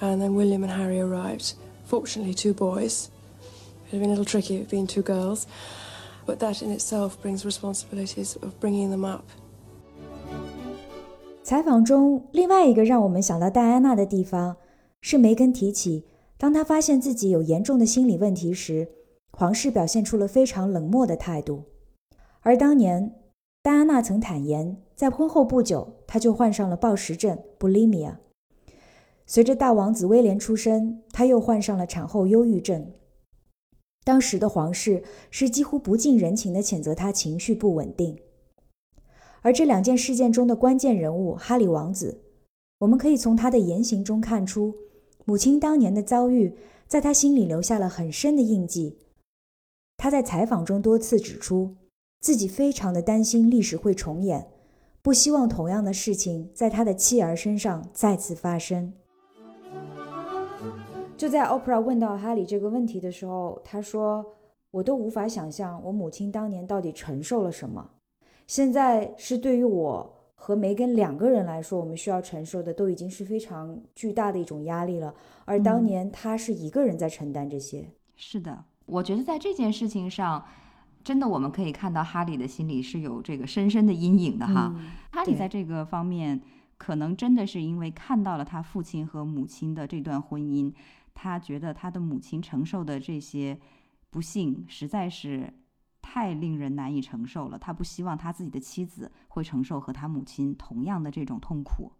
And then William and Harry arrived. Fortunately, two boys. It'd have been a little tricky if it'd been two girls, but that in itself brings responsibilities of bringing them up. 采访中，另外一个让我们想到戴安娜的地方，是梅根提起，当她发现自己有严重的心理问题时，皇室表现出了非常冷漠的态度，而当年戴安娜曾坦言，在婚后不久，她就患上了暴食症 （bulimia）。随着大王子威廉出生，她又患上了产后忧郁症。当时的皇室是几乎不近人情的谴责她情绪不稳定。而这两件事件中的关键人物哈里王子，我们可以从他的言行中看出，母亲当年的遭遇在他心里留下了很深的印记。他在采访中多次指出，自己非常的担心历史会重演，不希望同样的事情在他的妻儿身上再次发生。就在 Oprah 问到哈里这个问题的时候，他说：“我都无法想象我母亲当年到底承受了什么。现在是对于我和梅根两个人来说，我们需要承受的都已经是非常巨大的一种压力了。而当年他是一个人在承担这些。是的，我觉得在这件事情上，真的我们可以看到哈利的心里是有这个深深的阴影的哈。哈利在这个方面，可能真的是因为看到了他父亲和母亲的这段婚姻，他觉得他的母亲承受的这些不幸实在是太令人难以承受了。他不希望他自己的妻子会承受和他母亲同样的这种痛苦，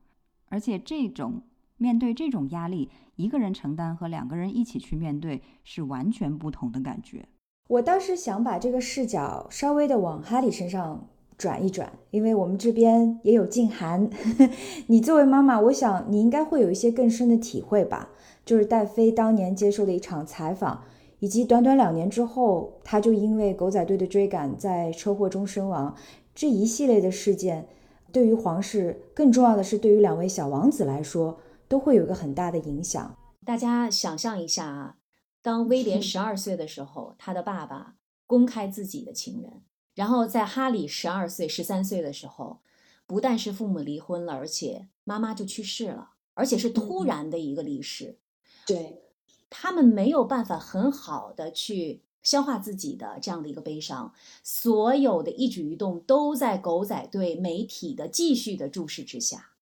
而且这种。面对这种压力，一个人承担和两个人一起去面对是完全不同的感觉。我倒是想把这个视角稍微的往哈利身上转一转，因为我们这边也有静涵。你作为妈妈，我想你应该会有一些更深的体会吧。就是戴妃当年接受的一场采访，以及短短两年之后，他就因为狗仔队的追赶在车祸中身亡，这一系列的事件，对于皇室，更重要的是对于两位小王子来说。都会有一个很大的影响。大家想象一下啊，当威廉十二岁的时候，他的爸爸公开自己的情人；然后在哈里十二岁、十三岁的时候，不但是父母离婚了，而且妈妈就去世了，而且是突然的一个离世。对，他们没有办法很好的去消化自己的这样的一个悲伤，所有的一举一动都在狗仔队媒体的继续的注视之下。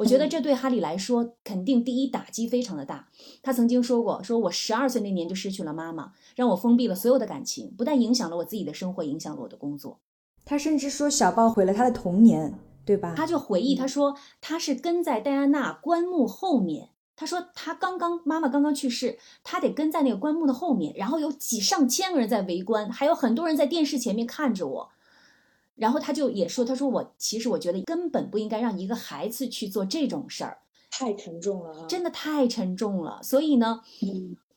我觉得这对哈利来说，肯定第一打击非常的大。他曾经说过：“说我十二岁那年就失去了妈妈，让我封闭了所有的感情，不但影响了我自己的生活，影响了我的工作。”他甚至说小报毁了他的童年，对吧？他就回忆，他说他是跟在戴安娜棺木后面。他说他刚刚妈妈刚刚去世，他得跟在那个棺木的后面，然后有几上千个人在围观，还有很多人在电视前面看着我。然后他就也说：“他说我其实我觉得根本不应该让一个孩子去做这种事儿，太沉重了，真的太沉重了。所以呢，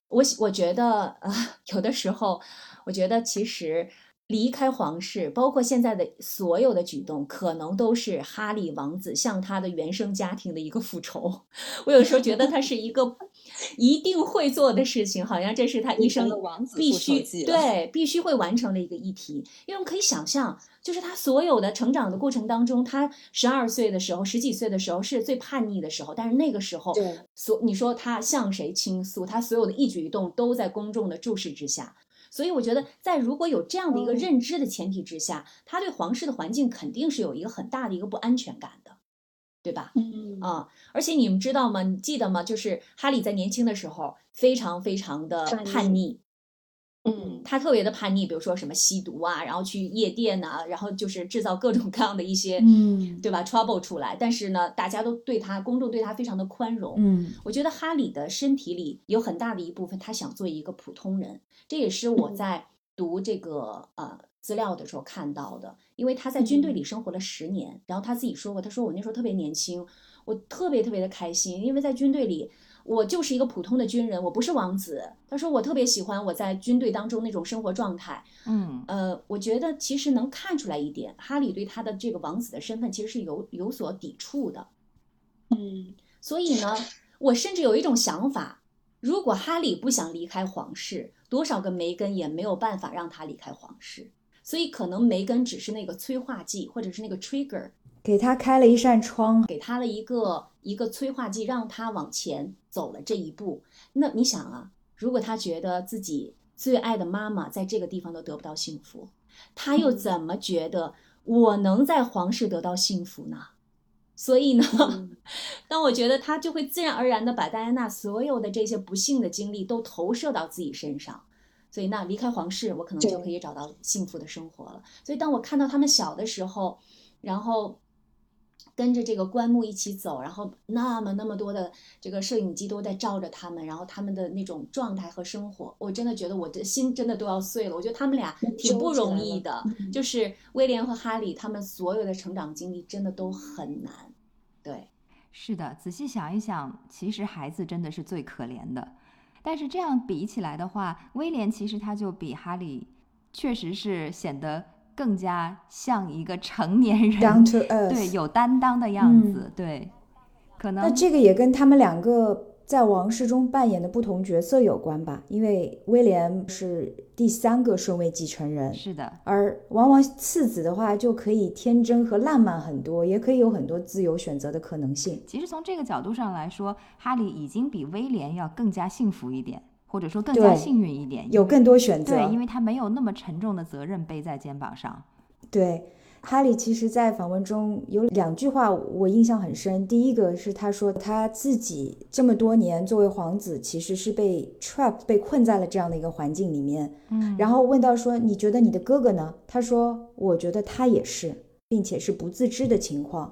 我我觉得啊，有的时候，我觉得其实。”离开皇室，包括现在的所有的举动，可能都是哈利王子向他的原生家庭的一个复仇。我有时候觉得他是一个 一定会做的事情，好像这是他一生必须对必须会完成的一个议题。因为我们可以想象，就是他所有的成长的过程当中，他十二岁的时候、十几岁的时候是最叛逆的时候，但是那个时候，所你说他向谁倾诉，他所有的一举一动都在公众的注视之下。所以我觉得，在如果有这样的一个认知的前提之下，他对皇室的环境肯定是有一个很大的一个不安全感的，对吧？嗯啊，而且你们知道吗？你记得吗？就是哈利在年轻的时候非常非常的叛逆。嗯，他特别的叛逆，比如说什么吸毒啊，然后去夜店呐，然后就是制造各种各样的一些，嗯，对吧？trouble 出来，但是呢，大家都对他，公众对他非常的宽容。嗯，我觉得哈里的身体里有很大的一部分，他想做一个普通人，这也是我在读这个呃资料的时候看到的，因为他在军队里生活了十年，然后他自己说过，他说我那时候特别年轻，我特别特别的开心，因为在军队里。我就是一个普通的军人，我不是王子。他说我特别喜欢我在军队当中那种生活状态。嗯，呃，我觉得其实能看出来一点，哈里对他的这个王子的身份其实是有有所抵触的。嗯，所以呢，我甚至有一种想法，如果哈里不想离开皇室，多少个梅根也没有办法让他离开皇室。所以可能梅根只是那个催化剂，或者是那个 trigger。给他开了一扇窗，给他了一个一个催化剂，让他往前走了这一步。那你想啊，如果他觉得自己最爱的妈妈在这个地方都得不到幸福，他又怎么觉得我能在皇室得到幸福呢？所以呢，当我觉得他就会自然而然的把戴安娜所有的这些不幸的经历都投射到自己身上。所以那离开皇室，我可能就可以找到幸福的生活了。所以当我看到他们小的时候，然后。跟着这个棺木一起走，然后那么那么多的这个摄影机都在照着他们，然后他们的那种状态和生活，我真的觉得我的心真的都要碎了。我觉得他们俩挺不容易的，就是威廉和哈利他们所有的成长经历真的都很难。对，是的，仔细想一想，其实孩子真的是最可怜的。但是这样比起来的话，威廉其实他就比哈利确实是显得。更加像一个成年人，对有担当的样子，对，可能那这个也跟他们两个在王室中扮演的不同角色有关吧，因为威廉是第三个顺位继承人，是的，而往往次子的话就可以天真和浪漫很多，也可以有很多自由选择的可能性。其实从这个角度上来说，哈利已经比威廉要更加幸福一点，或者说更加幸运一点，有更多选择。对，因为他没有那么沉重的责任背在肩膀上。对。哈利其实，在访问中有两句话我印象很深。第一个是他说他自己这么多年作为皇子，其实是被 trap 被困在了这样的一个环境里面。嗯，然后问到说你觉得你的哥哥呢？他说我觉得他也是，并且是不自知的情况。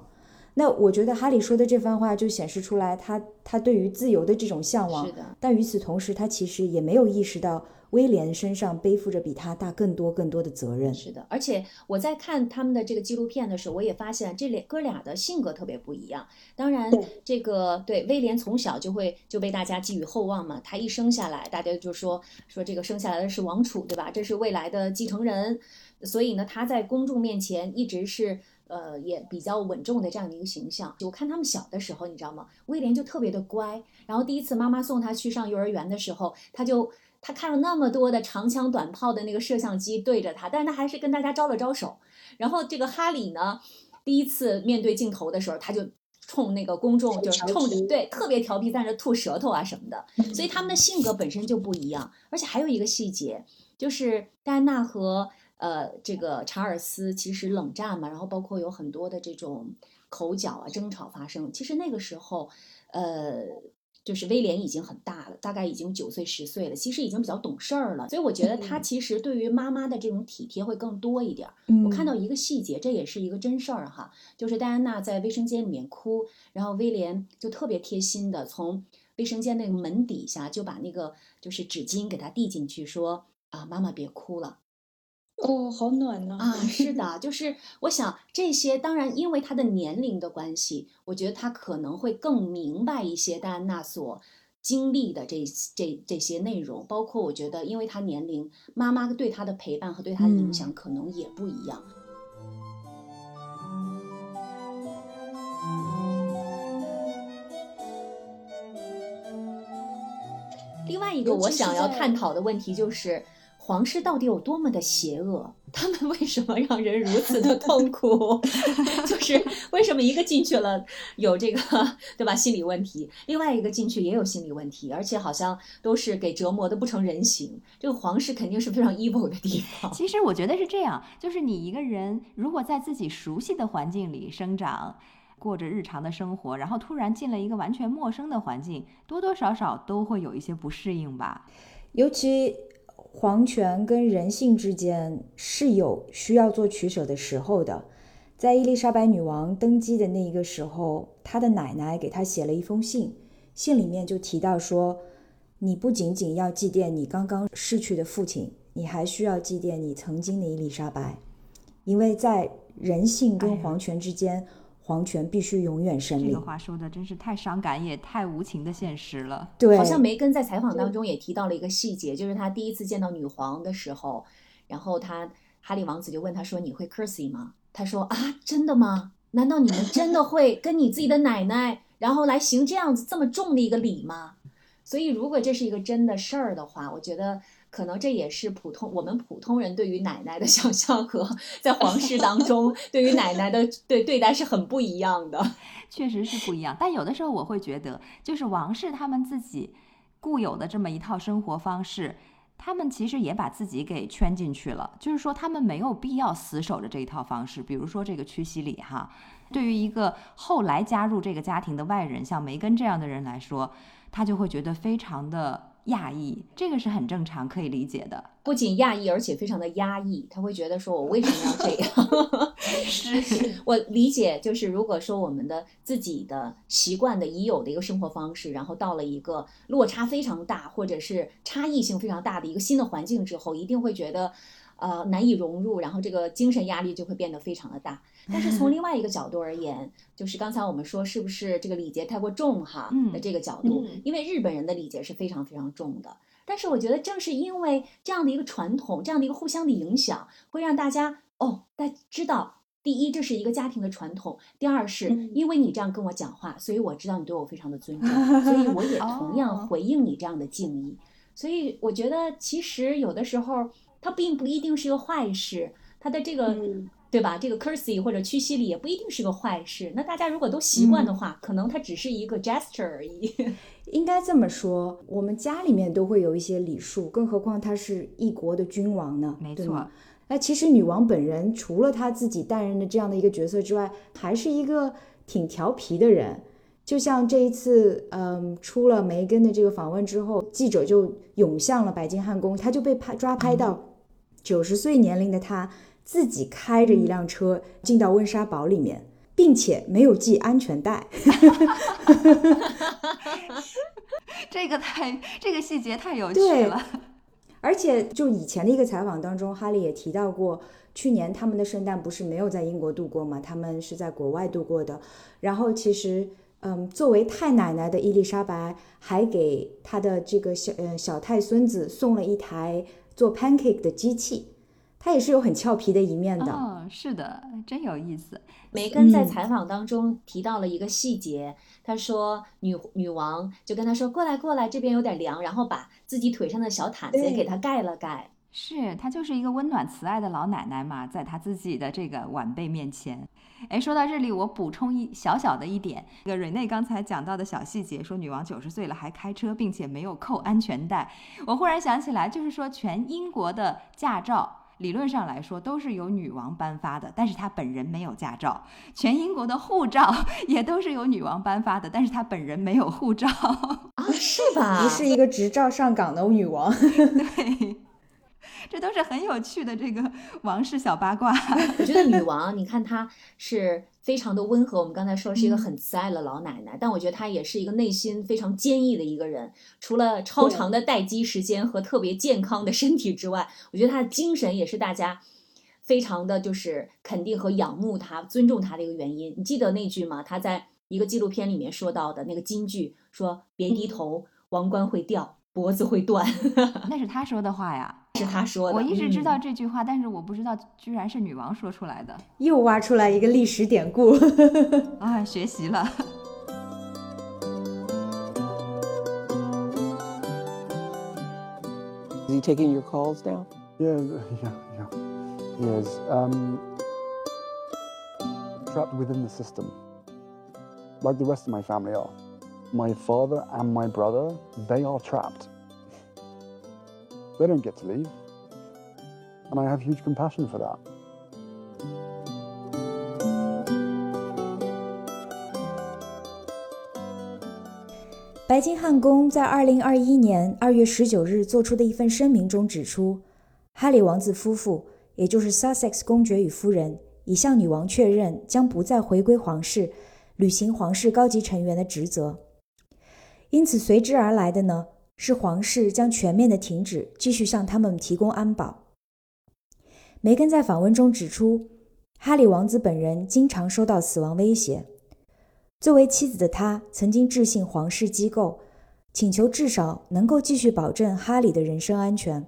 那我觉得哈里说的这番话就显示出来他他对于自由的这种向往。是的，但与此同时，他其实也没有意识到。威廉身上背负着比他大更多更多的责任。是的，而且我在看他们的这个纪录片的时候，我也发现这俩哥俩的性格特别不一样。当然，这个对威廉从小就会就被大家寄予厚望嘛，他一生下来，大家就说说这个生下来的是王储，对吧？这是未来的继承人。所以呢，他在公众面前一直是呃也比较稳重的这样的一个形象。我看他们小的时候，你知道吗？威廉就特别的乖。然后第一次妈妈送他去上幼儿园的时候，他就。他看了那么多的长枪短炮的那个摄像机对着他，但是他还是跟大家招了招手。然后这个哈里呢，第一次面对镜头的时候，他就冲那个公众就冲着对特别调皮，在那吐舌头啊什么的。所以他们的性格本身就不一样。而且还有一个细节，就是戴安娜和呃这个查尔斯其实冷战嘛，然后包括有很多的这种口角啊争吵发生。其实那个时候，呃。就是威廉已经很大了，大概已经九岁十岁了，其实已经比较懂事儿了。所以我觉得他其实对于妈妈的这种体贴会更多一点。我看到一个细节，这也是一个真事儿哈，就是戴安娜在卫生间里面哭，然后威廉就特别贴心的从卫生间那个门底下就把那个就是纸巾给她递进去，说啊，妈妈别哭了。哦，好暖呐！啊，是的，就是我想这些，当然因为他的年龄的关系，我觉得他可能会更明白一些戴安娜所经历的这这这些内容，包括我觉得，因为他年龄，妈妈对他的陪伴和对他的影响可能也不一样。另外一个我想要探讨的问题就是。皇室到底有多么的邪恶？他们为什么让人如此的痛苦？就是为什么一个进去了有这个对吧心理问题，另外一个进去也有心理问题，而且好像都是给折磨的不成人形。这个皇室肯定是非常 evil 的地方。其实我觉得是这样，就是你一个人如果在自己熟悉的环境里生长，过着日常的生活，然后突然进了一个完全陌生的环境，多多少少都会有一些不适应吧，尤其。皇权跟人性之间是有需要做取舍的时候的。在伊丽莎白女王登基的那一个时候，她的奶奶给她写了一封信，信里面就提到说：“你不仅仅要祭奠你刚刚逝去的父亲，你还需要祭奠你曾经的伊丽莎白，因为在人性跟皇权之间。”皇权必须永远胜利。这个话说的真是太伤感，也太无情的现实了。对，好像梅根在采访当中也提到了一个细节，就是他第一次见到女皇的时候，然后他哈利王子就问他说：“你会 curtsy 吗？”他说：“啊，真的吗？难道你们真的会跟你自己的奶奶，然后来行这样子这么重的一个礼吗？”所以，如果这是一个真的事儿的话，我觉得。可能这也是普通我们普通人对于奶奶的 想象和在皇室当中 对于奶奶的对对待是很不一样的，确实是不一样。但有的时候我会觉得，就是王室他们自己固有的这么一套生活方式，他们其实也把自己给圈进去了。就是说，他们没有必要死守着这一套方式。比如说这个屈西里哈，对于一个后来加入这个家庭的外人，像梅根这样的人来说，他就会觉得非常的。讶异，这个是很正常，可以理解的。不仅讶异，而且非常的压抑。他会觉得说：“我为什么要这样？” 是 我理解，就是如果说我们的自己的习惯的已有的一个生活方式，然后到了一个落差非常大，或者是差异性非常大的一个新的环境之后，一定会觉得。呃，难以融入，然后这个精神压力就会变得非常的大。但是从另外一个角度而言，就是刚才我们说是不是这个礼节太过重哈的这个角度，因为日本人的礼节是非常非常重的。但是我觉得正是因为这样的一个传统，这样的一个互相的影响，会让大家哦，大家知道第一，这是一个家庭的传统；第二，是因为你这样跟我讲话，所以我知道你对我非常的尊重，所以我也同样 回应你这样的敬意。所以我觉得，其实有的时候它并不一定是一个坏事，它的这个。对吧？这个 courtesy 或者屈膝礼也不一定是个坏事。那大家如果都习惯的话，可能它只是一个 gesture 而已。应该这么说，我们家里面都会有一些礼数，更何况他是一国的君王呢？没错。那其实女王本人除了她自己担任的这样的一个角色之外，还是一个挺调皮的人。就像这一次，嗯，出了梅根的这个访问之后，记者就涌向了白金汉宫，他就被拍抓拍到九十岁年龄的他。自己开着一辆车进到温莎堡里面，并且没有系安全带，这个太这个细节太有趣了。而且就以前的一个采访当中，哈利也提到过，去年他们的圣诞不是没有在英国度过嘛，他们是在国外度过的。然后其实，嗯，作为太奶奶的伊丽莎白还给她的这个小呃小太孙子送了一台做 pancake 的机器。它也是有很俏皮的一面的，哦，是的，真有意思。梅根在采访当中提到了一个细节，他说女女王就跟他说过来过来，这边有点凉，然后把自己腿上的小毯子给他盖了盖。是她就是一个温暖慈爱的老奶奶嘛，在她自己的这个晚辈面前。哎，说到这里，我补充一小小的一点，这个瑞内刚才讲到的小细节，说女王九十岁了还开车，并且没有扣安全带。我忽然想起来，就是说全英国的驾照。理论上来说都是由女王颁发的，但是她本人没有驾照。全英国的护照也都是由女王颁发的，但是她本人没有护照啊？是吧？不是一个执照上岗的女王。对。这都是很有趣的这个王室小八卦。我觉得女王，你看她是非常的温和。我们刚才说是一个很慈爱的老奶奶，但我觉得她也是一个内心非常坚毅的一个人。除了超长的待机时间和特别健康的身体之外，我觉得她的精神也是大家非常的就是肯定和仰慕她、尊重她的一个原因。你记得那句吗？她在一个纪录片里面说到的那个金句，说别低头，王冠会掉。脖子会断，那是他说的话呀，是他说的。我一直知道这句话，但是我不知道居然是女王说出来的。又挖出来一个历史典故啊，学习了。Is he taking your calls now? Yeah, yeah, yeah. He is um, trapped within the system, like the rest of my family are. my father and my brother, they are trapped. They don't get to leave. And I have huge compassion for that. 白金汉宫在二零二一年二月十九日做出的一份声明中指出，哈里王子夫妇，也就是 Sussex 公爵与夫人，已向女王确认将不再回归皇室，履行皇室高级成员的职责。因此，随之而来的呢，是皇室将全面的停止继续向他们提供安保。梅根在访问中指出，哈里王子本人经常收到死亡威胁。作为妻子的他，曾经致信皇室机构，请求至少能够继续保证哈里的人身安全，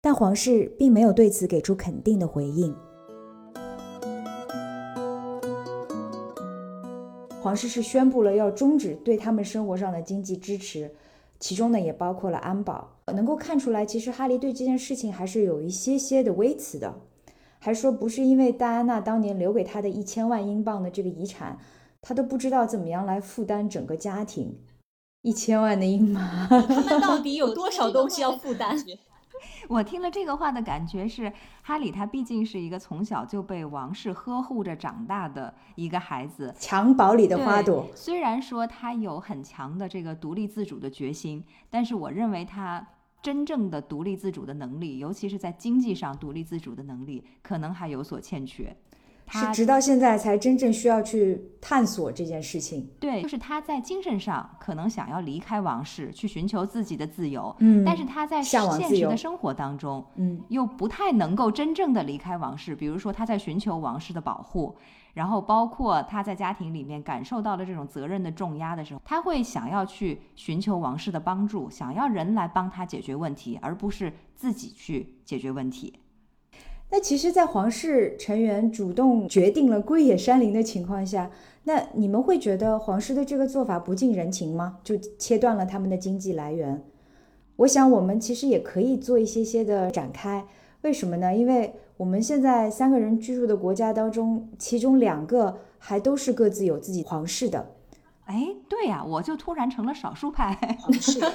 但皇室并没有对此给出肯定的回应。皇室是宣布了要终止对他们生活上的经济支持，其中呢也包括了安保。能够看出来，其实哈利对这件事情还是有一些些的微词的，还说不是因为戴安娜当年留给他的一千万英镑的这个遗产，他都不知道怎么样来负担整个家庭。一千万的英镑，他们到底有多少东西要负担？我听了这个话的感觉是，哈里他毕竟是一个从小就被王室呵护着长大的一个孩子，襁褓里的花朵。虽然说他有很强的这个独立自主的决心，但是我认为他真正的独立自主的能力，尤其是在经济上独立自主的能力，可能还有所欠缺。是直到现在才真正需要去探索这件事情。对，就是他在精神上可能想要离开王室，去寻求自己的自由。嗯，但是他在现实的生活当中，嗯，又不太能够真正的离开王室。比如说他在寻求王室的保护，然后包括他在家庭里面感受到了这种责任的重压的时候，他会想要去寻求王室的帮助，想要人来帮他解决问题，而不是自己去解决问题。那其实，在皇室成员主动决定了归野山林的情况下，那你们会觉得皇室的这个做法不近人情吗？就切断了他们的经济来源。我想，我们其实也可以做一些些的展开。为什么呢？因为我们现在三个人居住的国家当中，其中两个还都是各自有自己皇室的。哎，对呀，我就突然成了少数派皇室。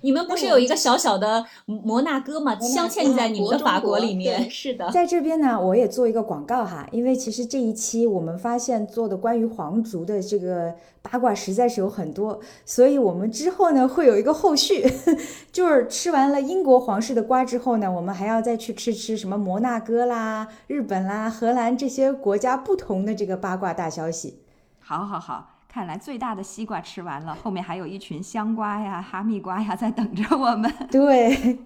你们不是有一个小小的摩纳哥吗？镶嵌在你们的法国里面。是的，在这边呢，我也做一个广告哈，因为其实这一期我们发现做的关于皇族的这个八卦实在是有很多，所以我们之后呢会有一个后续，就是吃完了英国皇室的瓜之后呢，我们还要再去吃吃什么摩纳哥啦、日本啦、荷兰这些国家不同的这个八卦大消息。好，好，好。看来最大的西瓜吃完了，后面还有一群香瓜呀、哈密瓜呀在等着我们。对，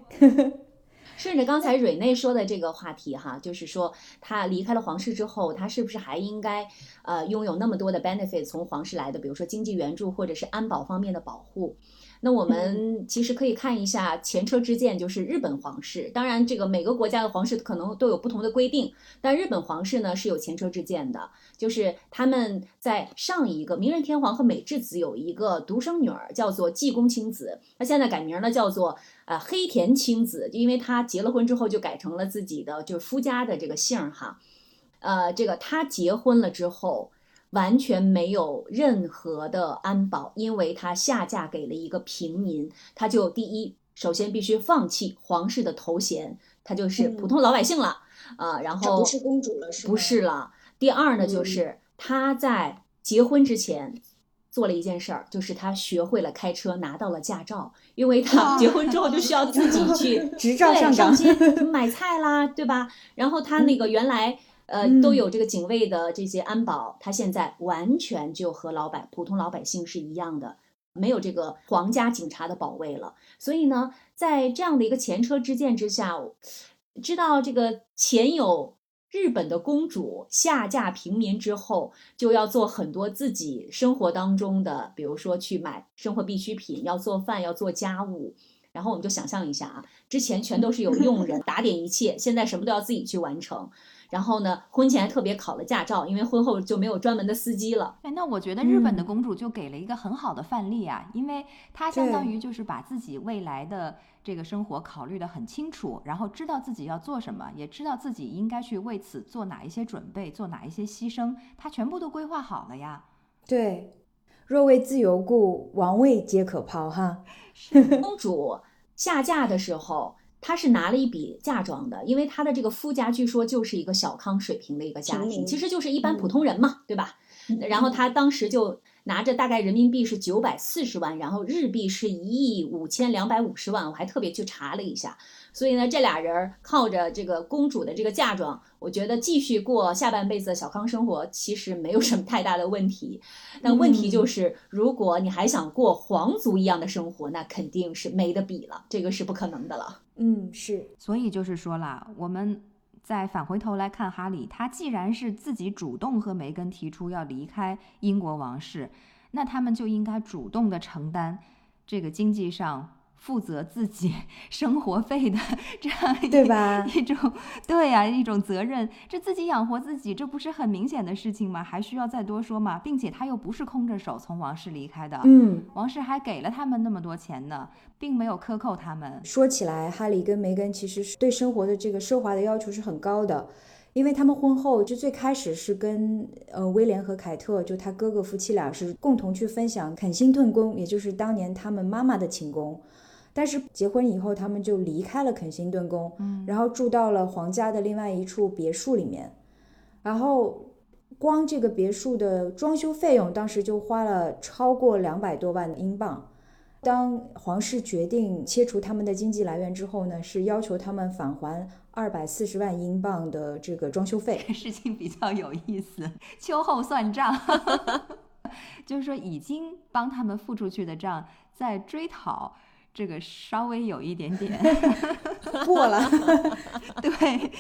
顺着刚才蕊内说的这个话题哈，就是说他离开了皇室之后，他是不是还应该呃拥有那么多的 benefit 从皇室来的，比如说经济援助或者是安保方面的保护？那我们其实可以看一下前车之鉴，就是日本皇室。当然，这个每个国家的皇室可能都有不同的规定，但日本皇室呢是有前车之鉴的，就是他们在上一个明仁天皇和美智子有一个独生女儿，叫做济公青子。那现在改名呢，叫做呃黑田青子，因为她结了婚之后就改成了自己的就是夫家的这个姓哈。呃，这个她结婚了之后。完全没有任何的安保，因为她下嫁给了一个平民，她就第一，首先必须放弃皇室的头衔，她就是普通老百姓了，啊，然后不是公主了，是不是了？第二呢，就是她在结婚之前做了一件事儿，就是她学会了开车，拿到了驾照，因为她结婚之后就需要自己去 执照上上街买菜啦，对吧？然后她那个原来。呃，都有这个警卫的这些安保，他现在完全就和老百普通老百姓是一样的，没有这个皇家警察的保卫了。所以呢，在这样的一个前车之鉴之下，知道这个前有日本的公主下嫁平民之后，就要做很多自己生活当中的，比如说去买生活必需品，要做饭，要做家务。然后我们就想象一下啊，之前全都是有佣人打点一切，现在什么都要自己去完成。然后呢，婚前还特别考了驾照，因为婚后就没有专门的司机了。哎，那我觉得日本的公主就给了一个很好的范例啊，因为她相当于就是把自己未来的这个生活考虑的很清楚，然后知道自己要做什么，也知道自己应该去为此做哪一些准备，做哪一些牺牲，她全部都规划好了呀。对，若为自由故，王位皆可抛哈。公主下嫁的时候。他是拿了一笔嫁妆的，因为他的这个夫家据说就是一个小康水平的一个家庭，其实就是一般普通人嘛，对吧？然后他当时就拿着大概人民币是九百四十万，然后日币是一亿五千两百五十万，我还特别去查了一下。所以呢，这俩人靠着这个公主的这个嫁妆，我觉得继续过下半辈子的小康生活，其实没有什么太大的问题。但问题就是，如果你还想过皇族一样的生活，那肯定是没得比了，这个是不可能的了。嗯，是。所以就是说啦，我们再返回头来看哈里，他既然是自己主动和梅根提出要离开英国王室，那他们就应该主动的承担这个经济上。负责自己 生活费的 这样对吧？一种对呀，一种责任，这自己养活自己，这不是很明显的事情吗？还需要再多说吗？并且他又不是空着手从王室离开的，嗯，王室还给了他们那么多钱呢，并没有克扣他们。说起来，哈里跟梅根其实是对生活的这个奢华的要求是很高的，因为他们婚后就最开始是跟呃威廉和凯特，就他哥哥夫妻俩是共同去分享肯辛顿宫，也就是当年他们妈妈的寝宫。但是结婚以后，他们就离开了肯辛顿宫，嗯，然后住到了皇家的另外一处别墅里面，然后光这个别墅的装修费用，当时就花了超过两百多万英镑。当皇室决定切除他们的经济来源之后呢，是要求他们返还二百四十万英镑的这个装修费。事情比较有意思，秋后算账，就是说已经帮他们付出去的账，在追讨。这个稍微有一点点 过了。对，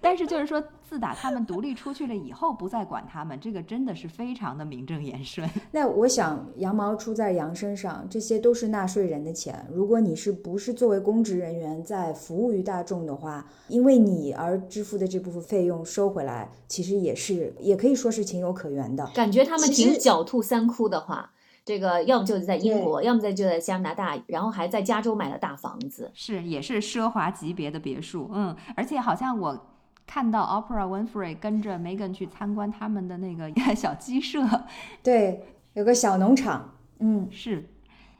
但是就是说，自打他们独立出去了以后，不再管他们，这个真的是非常的名正言顺。那我想，羊毛出在羊身上，这些都是纳税人的钱。如果你是不是作为公职人员在服务于大众的话，因为你而支付的这部分费用收回来，其实也是也可以说是情有可原的。感觉他们挺狡兔三窟的话。这个要么就在英国，要么在就在加拿大，然后还在加州买了大房子，是也是奢华级别的别墅，嗯，而且好像我看到 Oprah Winfrey 跟着 Megan 去参观他们的那个小鸡舍，对，有个小农场，嗯，是，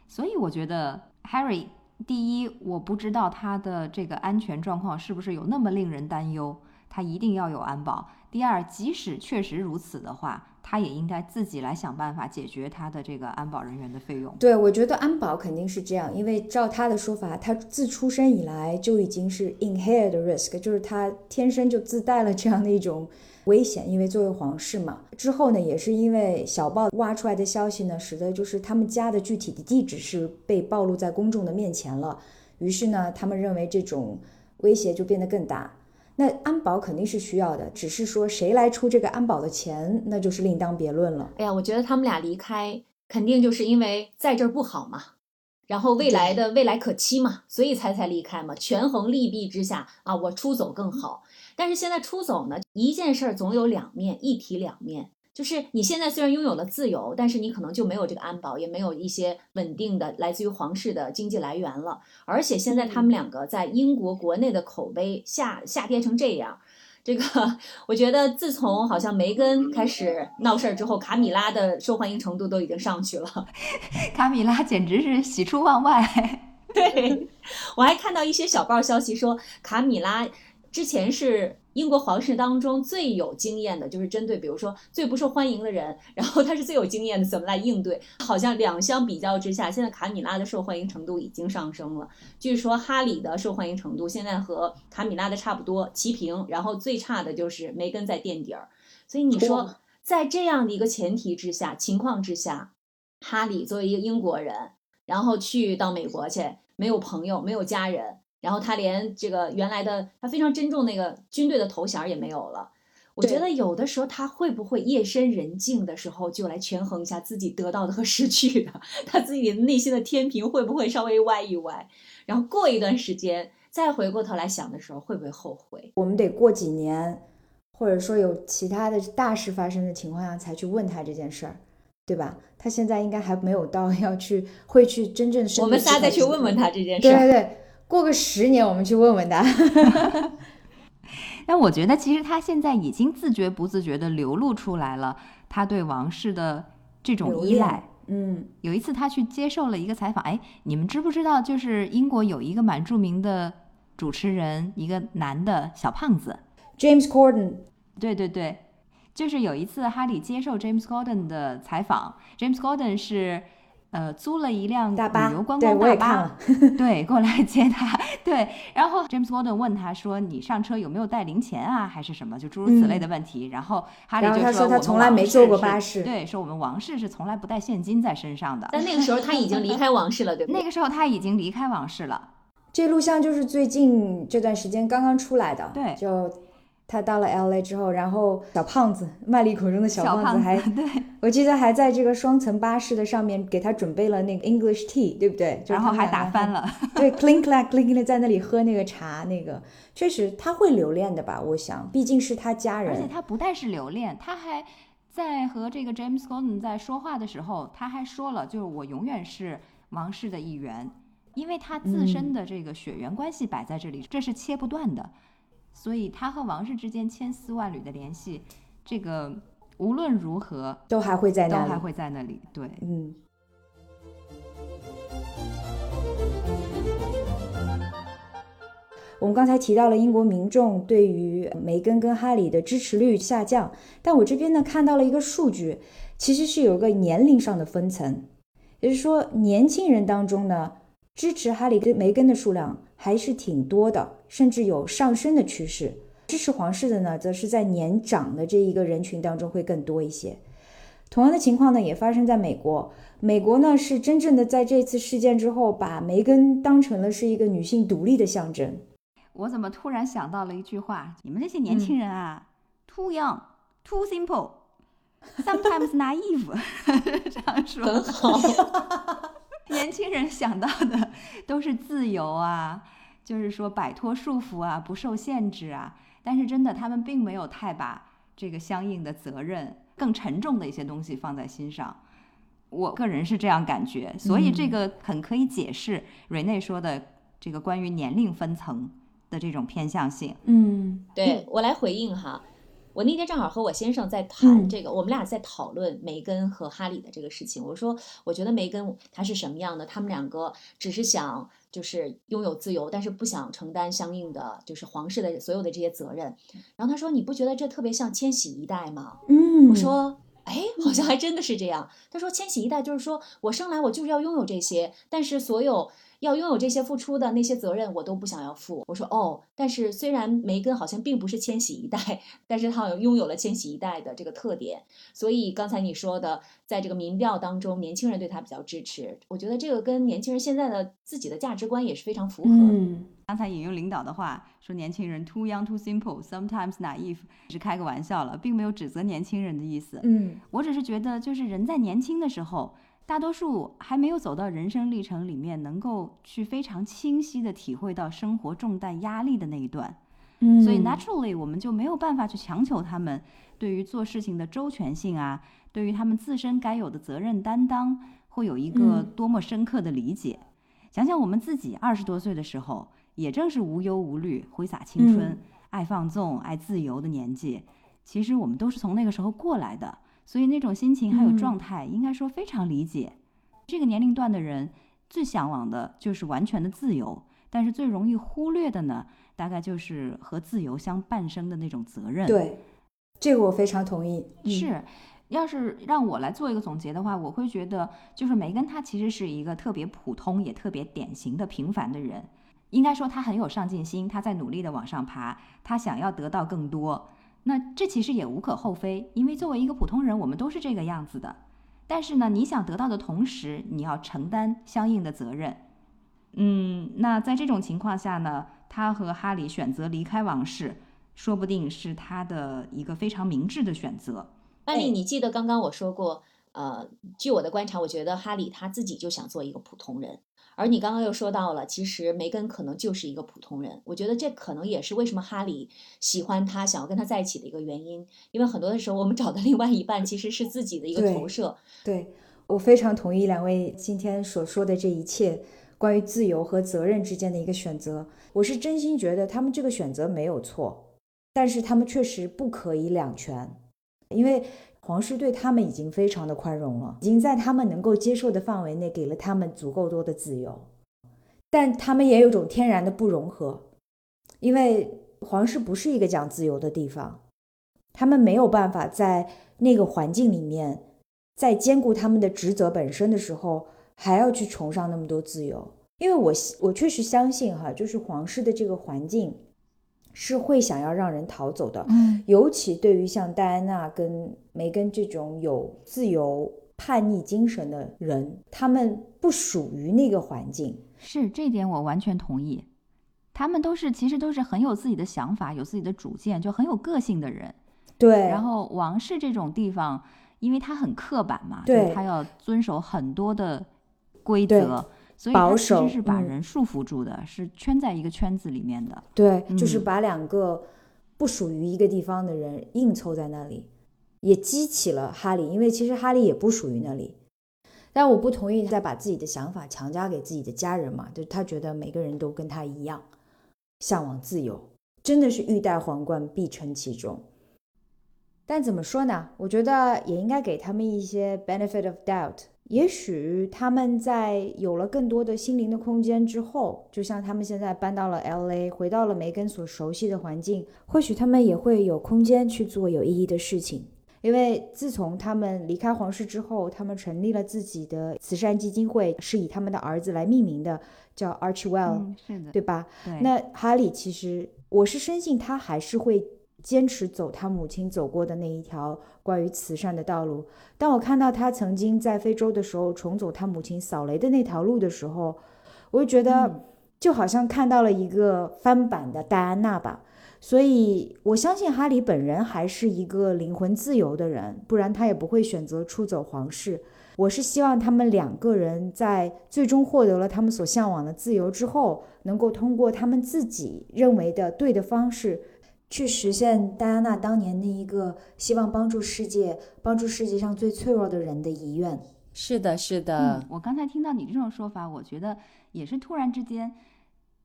所以我觉得 Harry 第一，我不知道他的这个安全状况是不是有那么令人担忧，他一定要有安保。第二，即使确实如此的话。他也应该自己来想办法解决他的这个安保人员的费用。对，我觉得安保肯定是这样，因为照他的说法，他自出生以来就已经是 inherent risk，就是他天生就自带了这样的一种危险。因为作为皇室嘛，之后呢，也是因为小报挖出来的消息呢，使得就是他们家的具体的地址是被暴露在公众的面前了。于是呢，他们认为这种威胁就变得更大。那安保肯定是需要的，只是说谁来出这个安保的钱，那就是另当别论了。哎呀，我觉得他们俩离开，肯定就是因为在这儿不好嘛，然后未来的未来可期嘛，所以才才离开嘛。权衡利弊之下啊，我出走更好。但是现在出走呢，一件事儿总有两面，一体两面。就是你现在虽然拥有了自由，但是你可能就没有这个安保，也没有一些稳定的来自于皇室的经济来源了。而且现在他们两个在英国国内的口碑下下跌成这样，这个我觉得自从好像梅根开始闹事儿之后，卡米拉的受欢迎程度都已经上去了。卡米拉简直是喜出望外。对我还看到一些小报消息说，卡米拉之前是。英国皇室当中最有经验的，就是针对比如说最不受欢迎的人，然后他是最有经验的，怎么来应对？好像两相比较之下，现在卡米拉的受欢迎程度已经上升了。据说哈里的受欢迎程度现在和卡米拉的差不多齐平，然后最差的就是梅根在垫底儿。所以你说，在这样的一个前提之下、情况之下，哈里作为一个英国人，然后去到美国去，没有朋友，没有家人。然后他连这个原来的他非常珍重那个军队的头衔也没有了。我觉得有的时候他会不会夜深人静的时候就来权衡一下自己得到的和失去的，他自己内心的天平会不会稍微歪一歪？然后过一段时间再回过头来想的时候，会不会后悔？我们得过几年，或者说有其他的大事发生的情况下才去问他这件事儿，对吧？他现在应该还没有到要去会去真正我们仨再去问问他这件事。对对对。过个十年，我们去问问他。但我觉得，其实他现在已经自觉不自觉的流露出来了，他对王室的这种依赖。嗯，有一次他去接受了一个采访，哎，你们知不知道？就是英国有一个蛮著名的主持人，一个男的小胖子，James Corden。对对对，就是有一次哈利接受 James Corden 的采访，James Corden 是。呃，租了一辆大巴，旅游观光大巴，对，过来接他。对，然后 James Gordon 问他说：“你上车有没有带零钱啊，还是什么？就诸如此类的问题。”然后哈利就说：“他从来没坐过巴士。”对，说我们王室是从来不带现金在身上的。但那个时候他已经离开 王室了，对不对？那个时候他已经离开王室了。这录像就是最近这段时间刚刚出来的。对，就。他到了 L A 之后，然后小胖子麦丽口中的小胖子还，对我记得还在这个双层巴士的上面给他准备了那个 English tea，对不对？然后还打翻了。对，clink clink clink 在那里喝那个茶，那个确实他会留恋的吧？我想，毕竟是他家人。而且他不但是留恋，他还在和这个 James Gordon 在说话的时候，他还说了，就是我永远是王室的一员，因为他自身的这个血缘关系摆在这里，这是切不断的。所以他和王室之间千丝万缕的联系，这个无论如何都还会在那里，都还会在那里。对，嗯。我们刚才提到了英国民众对于梅根跟哈里的支持率下降，但我这边呢看到了一个数据，其实是有个年龄上的分层，也就是说年轻人当中呢支持哈里跟梅根的数量还是挺多的。甚至有上升的趋势，支持皇室的呢，则是在年长的这一个人群当中会更多一些。同样的情况呢，也发生在美国。美国呢，是真正的在这次事件之后，把梅根当成了是一个女性独立的象征。我怎么突然想到了一句话？你们这些年轻人啊，too young, too simple, sometimes naive，这样说很好。年轻人想到的 都是自由啊，就是说摆脱束缚啊，不受限制啊。但是真的，他们并没有太把这个相应的责任、更沉重的一些东西放在心上。我个人是这样感觉，所以这个很可以解释瑞内说的这个关于年龄分层的这种偏向性。嗯，对我来回应哈。我那天正好和我先生在谈这个，我们俩在讨论梅根和哈里的这个事情。我说，我觉得梅根他是什么样的？他们两个只是想就是拥有自由，但是不想承担相应的就是皇室的所有的这些责任。然后他说：“你不觉得这特别像千禧一代吗？”嗯，我说。哎，好像还真的是这样。他说，千禧一代就是说我生来我就是要拥有这些，但是所有要拥有这些付出的那些责任我都不想要负。我说哦，但是虽然梅根好像并不是千禧一代，但是他好像拥有了千禧一代的这个特点。所以刚才你说的，在这个民调当中，年轻人对他比较支持，我觉得这个跟年轻人现在的自己的价值观也是非常符合。嗯。刚才引用领导的话说，年轻人 too young too simple sometimes naive，是开个玩笑了，并没有指责年轻人的意思。嗯，我只是觉得，就是人在年轻的时候，大多数还没有走到人生历程里面，能够去非常清晰的体会到生活重担压力的那一段。嗯，所以 naturally 我们就没有办法去强求他们对于做事情的周全性啊，对于他们自身该有的责任担当，会有一个多么深刻的理解。想想我们自己二十多岁的时候。也正是无忧无虑、挥洒青春、爱放纵、爱自由的年纪，其实我们都是从那个时候过来的，所以那种心情还有状态，应该说非常理解。这个年龄段的人最向往的就是完全的自由，但是最容易忽略的呢，大概就是和自由相伴生的那种责任。对，这个我非常同意。是，要是让我来做一个总结的话，我会觉得，就是梅根她其实是一个特别普通也特别典型的平凡的人。应该说他很有上进心，他在努力的往上爬，他想要得到更多。那这其实也无可厚非，因为作为一个普通人，我们都是这个样子的。但是呢，你想得到的同时，你要承担相应的责任。嗯，那在这种情况下呢，他和哈里选择离开王室，说不定是他的一个非常明智的选择。艾丽，你记得刚刚我说过，呃，据我的观察，我觉得哈里他自己就想做一个普通人。而你刚刚又说到了，其实梅根可能就是一个普通人。我觉得这可能也是为什么哈里喜欢他、想要跟他在一起的一个原因。因为很多的时候，我们找的另外一半其实是自己的一个投射。对我非常同意两位今天所说的这一切关于自由和责任之间的一个选择。我是真心觉得他们这个选择没有错，但是他们确实不可以两全，因为。皇室对他们已经非常的宽容了，已经在他们能够接受的范围内给了他们足够多的自由，但他们也有种天然的不融合，因为皇室不是一个讲自由的地方，他们没有办法在那个环境里面，在兼顾他们的职责本身的时候，还要去崇尚那么多自由。因为我我确实相信哈，就是皇室的这个环境。是会想要让人逃走的，嗯，尤其对于像戴安娜跟梅根这种有自由叛逆精神的人，他们不属于那个环境。是这点我完全同意，他们都是其实都是很有自己的想法、有自己的主见，就很有个性的人。对。然后王室这种地方，因为它很刻板嘛，对，他要遵守很多的规则。所以它其实是把人束缚住的，是圈在一个圈子里面的。对，就是把两个不属于一个地方的人硬凑在那里，也激起了哈利，因为其实哈利也不属于那里。但我不同意再把自己的想法强加给自己的家人嘛，就他觉得每个人都跟他一样，向往自由，真的是欲戴皇冠必承其重。但怎么说呢？我觉得也应该给他们一些 benefit of doubt。也许他们在有了更多的心灵的空间之后，就像他们现在搬到了 L A，回到了梅根所熟悉的环境，或许他们也会有空间去做有意义的事情。因为自从他们离开皇室之后，他们成立了自己的慈善基金会，是以他们的儿子来命名的，叫 Archwell，是的，对吧？对。那哈利其实，我是深信他还是会坚持走他母亲走过的那一条关于慈善的道路。当我看到他曾经在非洲的时候重走他母亲扫雷的那条路的时候，我就觉得就好像看到了一个翻版的戴安娜吧。所以我相信哈里本人还是一个灵魂自由的人，不然他也不会选择出走皇室。我是希望他们两个人在最终获得了他们所向往的自由之后，能够通过他们自己认为的对的方式，去实现戴安娜当年那一个希望帮助世界、帮助世界上最脆弱的人的遗愿。是的，是的。我刚才听到你这种说法，我觉得也是突然之间。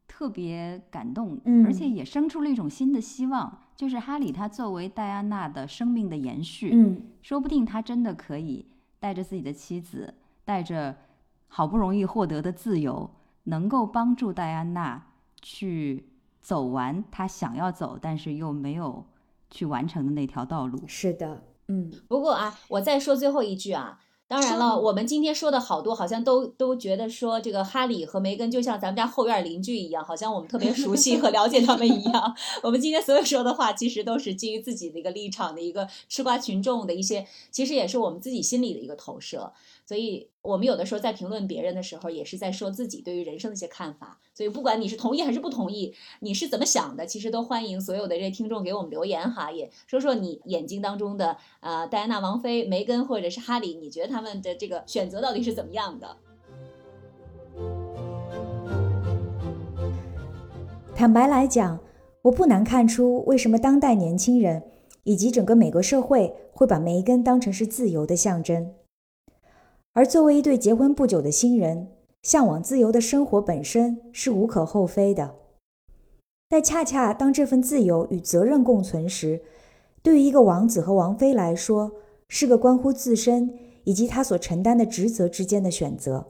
特别感动，嗯，而且也生出了一种新的希望，就是哈里他作为戴安娜的生命的延续，嗯，说不定他真的可以带着自己的妻子，带着好不容易获得的自由，能够帮助戴安娜去走完他想要走但是又没有去完成的那条道路。是的，嗯。不过啊，我再说最后一句啊。当然了，我们今天说的好多，好像都都觉得说这个哈里和梅根就像咱们家后院邻居一样，好像我们特别熟悉和了解他们一样。我们今天所有说的话，其实都是基于自己的一个立场的一个吃瓜群众的一些，其实也是我们自己心里的一个投射。所以，我们有的时候在评论别人的时候，也是在说自己对于人生的一些看法。所以，不管你是同意还是不同意，你是怎么想的，其实都欢迎所有的这些听众给我们留言哈，也说说你眼睛当中的呃戴安娜王妃、梅根或者是哈里，你觉得他们的这个选择到底是怎么样的？坦白来讲，我不难看出为什么当代年轻人以及整个美国社会会把梅根当成是自由的象征。而作为一对结婚不久的新人，向往自由的生活本身是无可厚非的。但恰恰当这份自由与责任共存时，对于一个王子和王妃来说，是个关乎自身以及他所承担的职责之间的选择。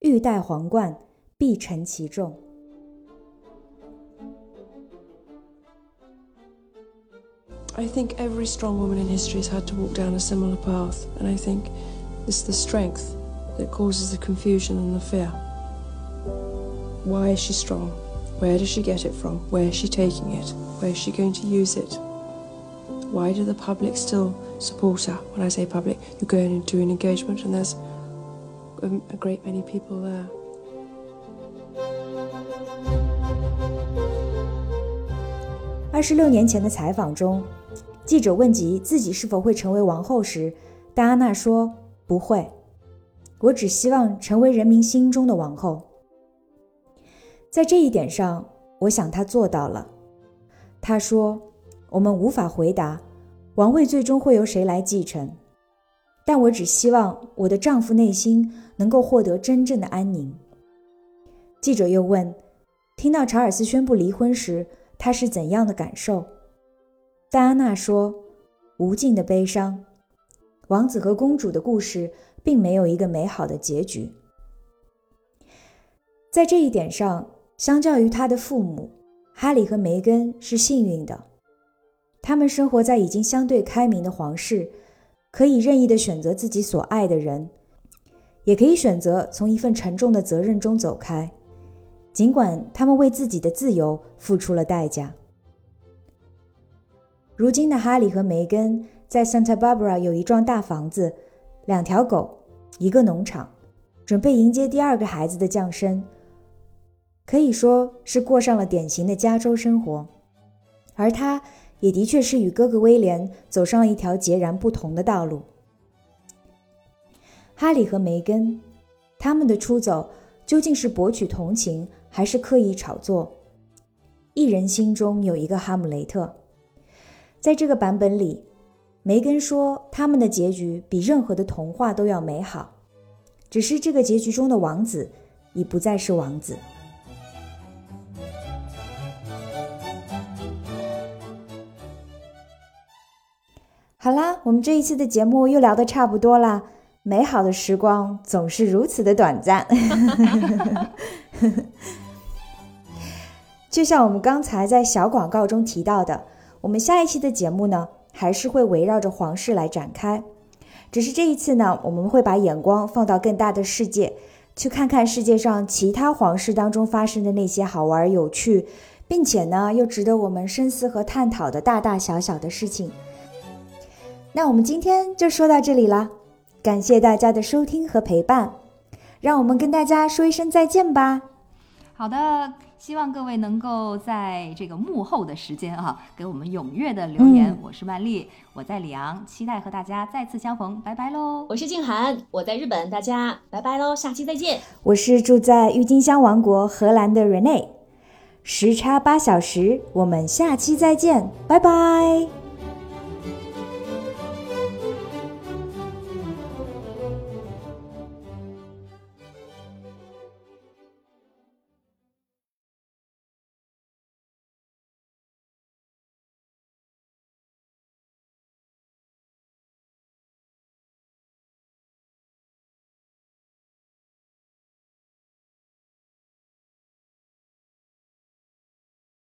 欲戴皇冠，必承其重。I think every strong woman in history has had to walk down a similar path, and I think. It's the strength that causes the confusion and the fear. Why is she strong? Where does she get it from? Where is she taking it? Where is she going to use it? Why do the public still support her? When I say public, you're going into an engagement and there's a, a great many people there. 二十六年前的采访中，记者问及自己是否会成为王后时，戴安娜说 不会，我只希望成为人民心中的王后。在这一点上，我想她做到了。她说：“我们无法回答王位最终会由谁来继承，但我只希望我的丈夫内心能够获得真正的安宁。”记者又问：“听到查尔斯宣布离婚时，他是怎样的感受？”戴安娜说：“无尽的悲伤。”王子和公主的故事并没有一个美好的结局。在这一点上，相较于他的父母，哈里和梅根是幸运的。他们生活在已经相对开明的皇室，可以任意的选择自己所爱的人，也可以选择从一份沉重的责任中走开，尽管他们为自己的自由付出了代价。如今的哈里和梅根。在 Santa Barbara 有一幢大房子，两条狗，一个农场，准备迎接第二个孩子的降生。可以说是过上了典型的加州生活，而他也的确是与哥哥威廉走上了一条截然不同的道路。哈里和梅根，他们的出走究竟是博取同情，还是刻意炒作？一人心中有一个哈姆雷特，在这个版本里。梅根说：“他们的结局比任何的童话都要美好，只是这个结局中的王子已不再是王子。”好啦，我们这一期的节目又聊得差不多啦。美好的时光总是如此的短暂，就像我们刚才在小广告中提到的，我们下一期的节目呢？还是会围绕着皇室来展开，只是这一次呢，我们会把眼光放到更大的世界，去看看世界上其他皇室当中发生的那些好玩、有趣，并且呢又值得我们深思和探讨的大大小小的事情。那我们今天就说到这里了，感谢大家的收听和陪伴，让我们跟大家说一声再见吧。好的，希望各位能够在这个幕后的时间啊，给我们踊跃的留言。嗯我是曼丽，我在里昂，期待和大家再次相逢，拜拜喽！我是静涵，我在日本，大家拜拜喽，下期再见。我是住在郁金香王国荷兰的 Rene，时差八小时，我们下期再见，拜拜。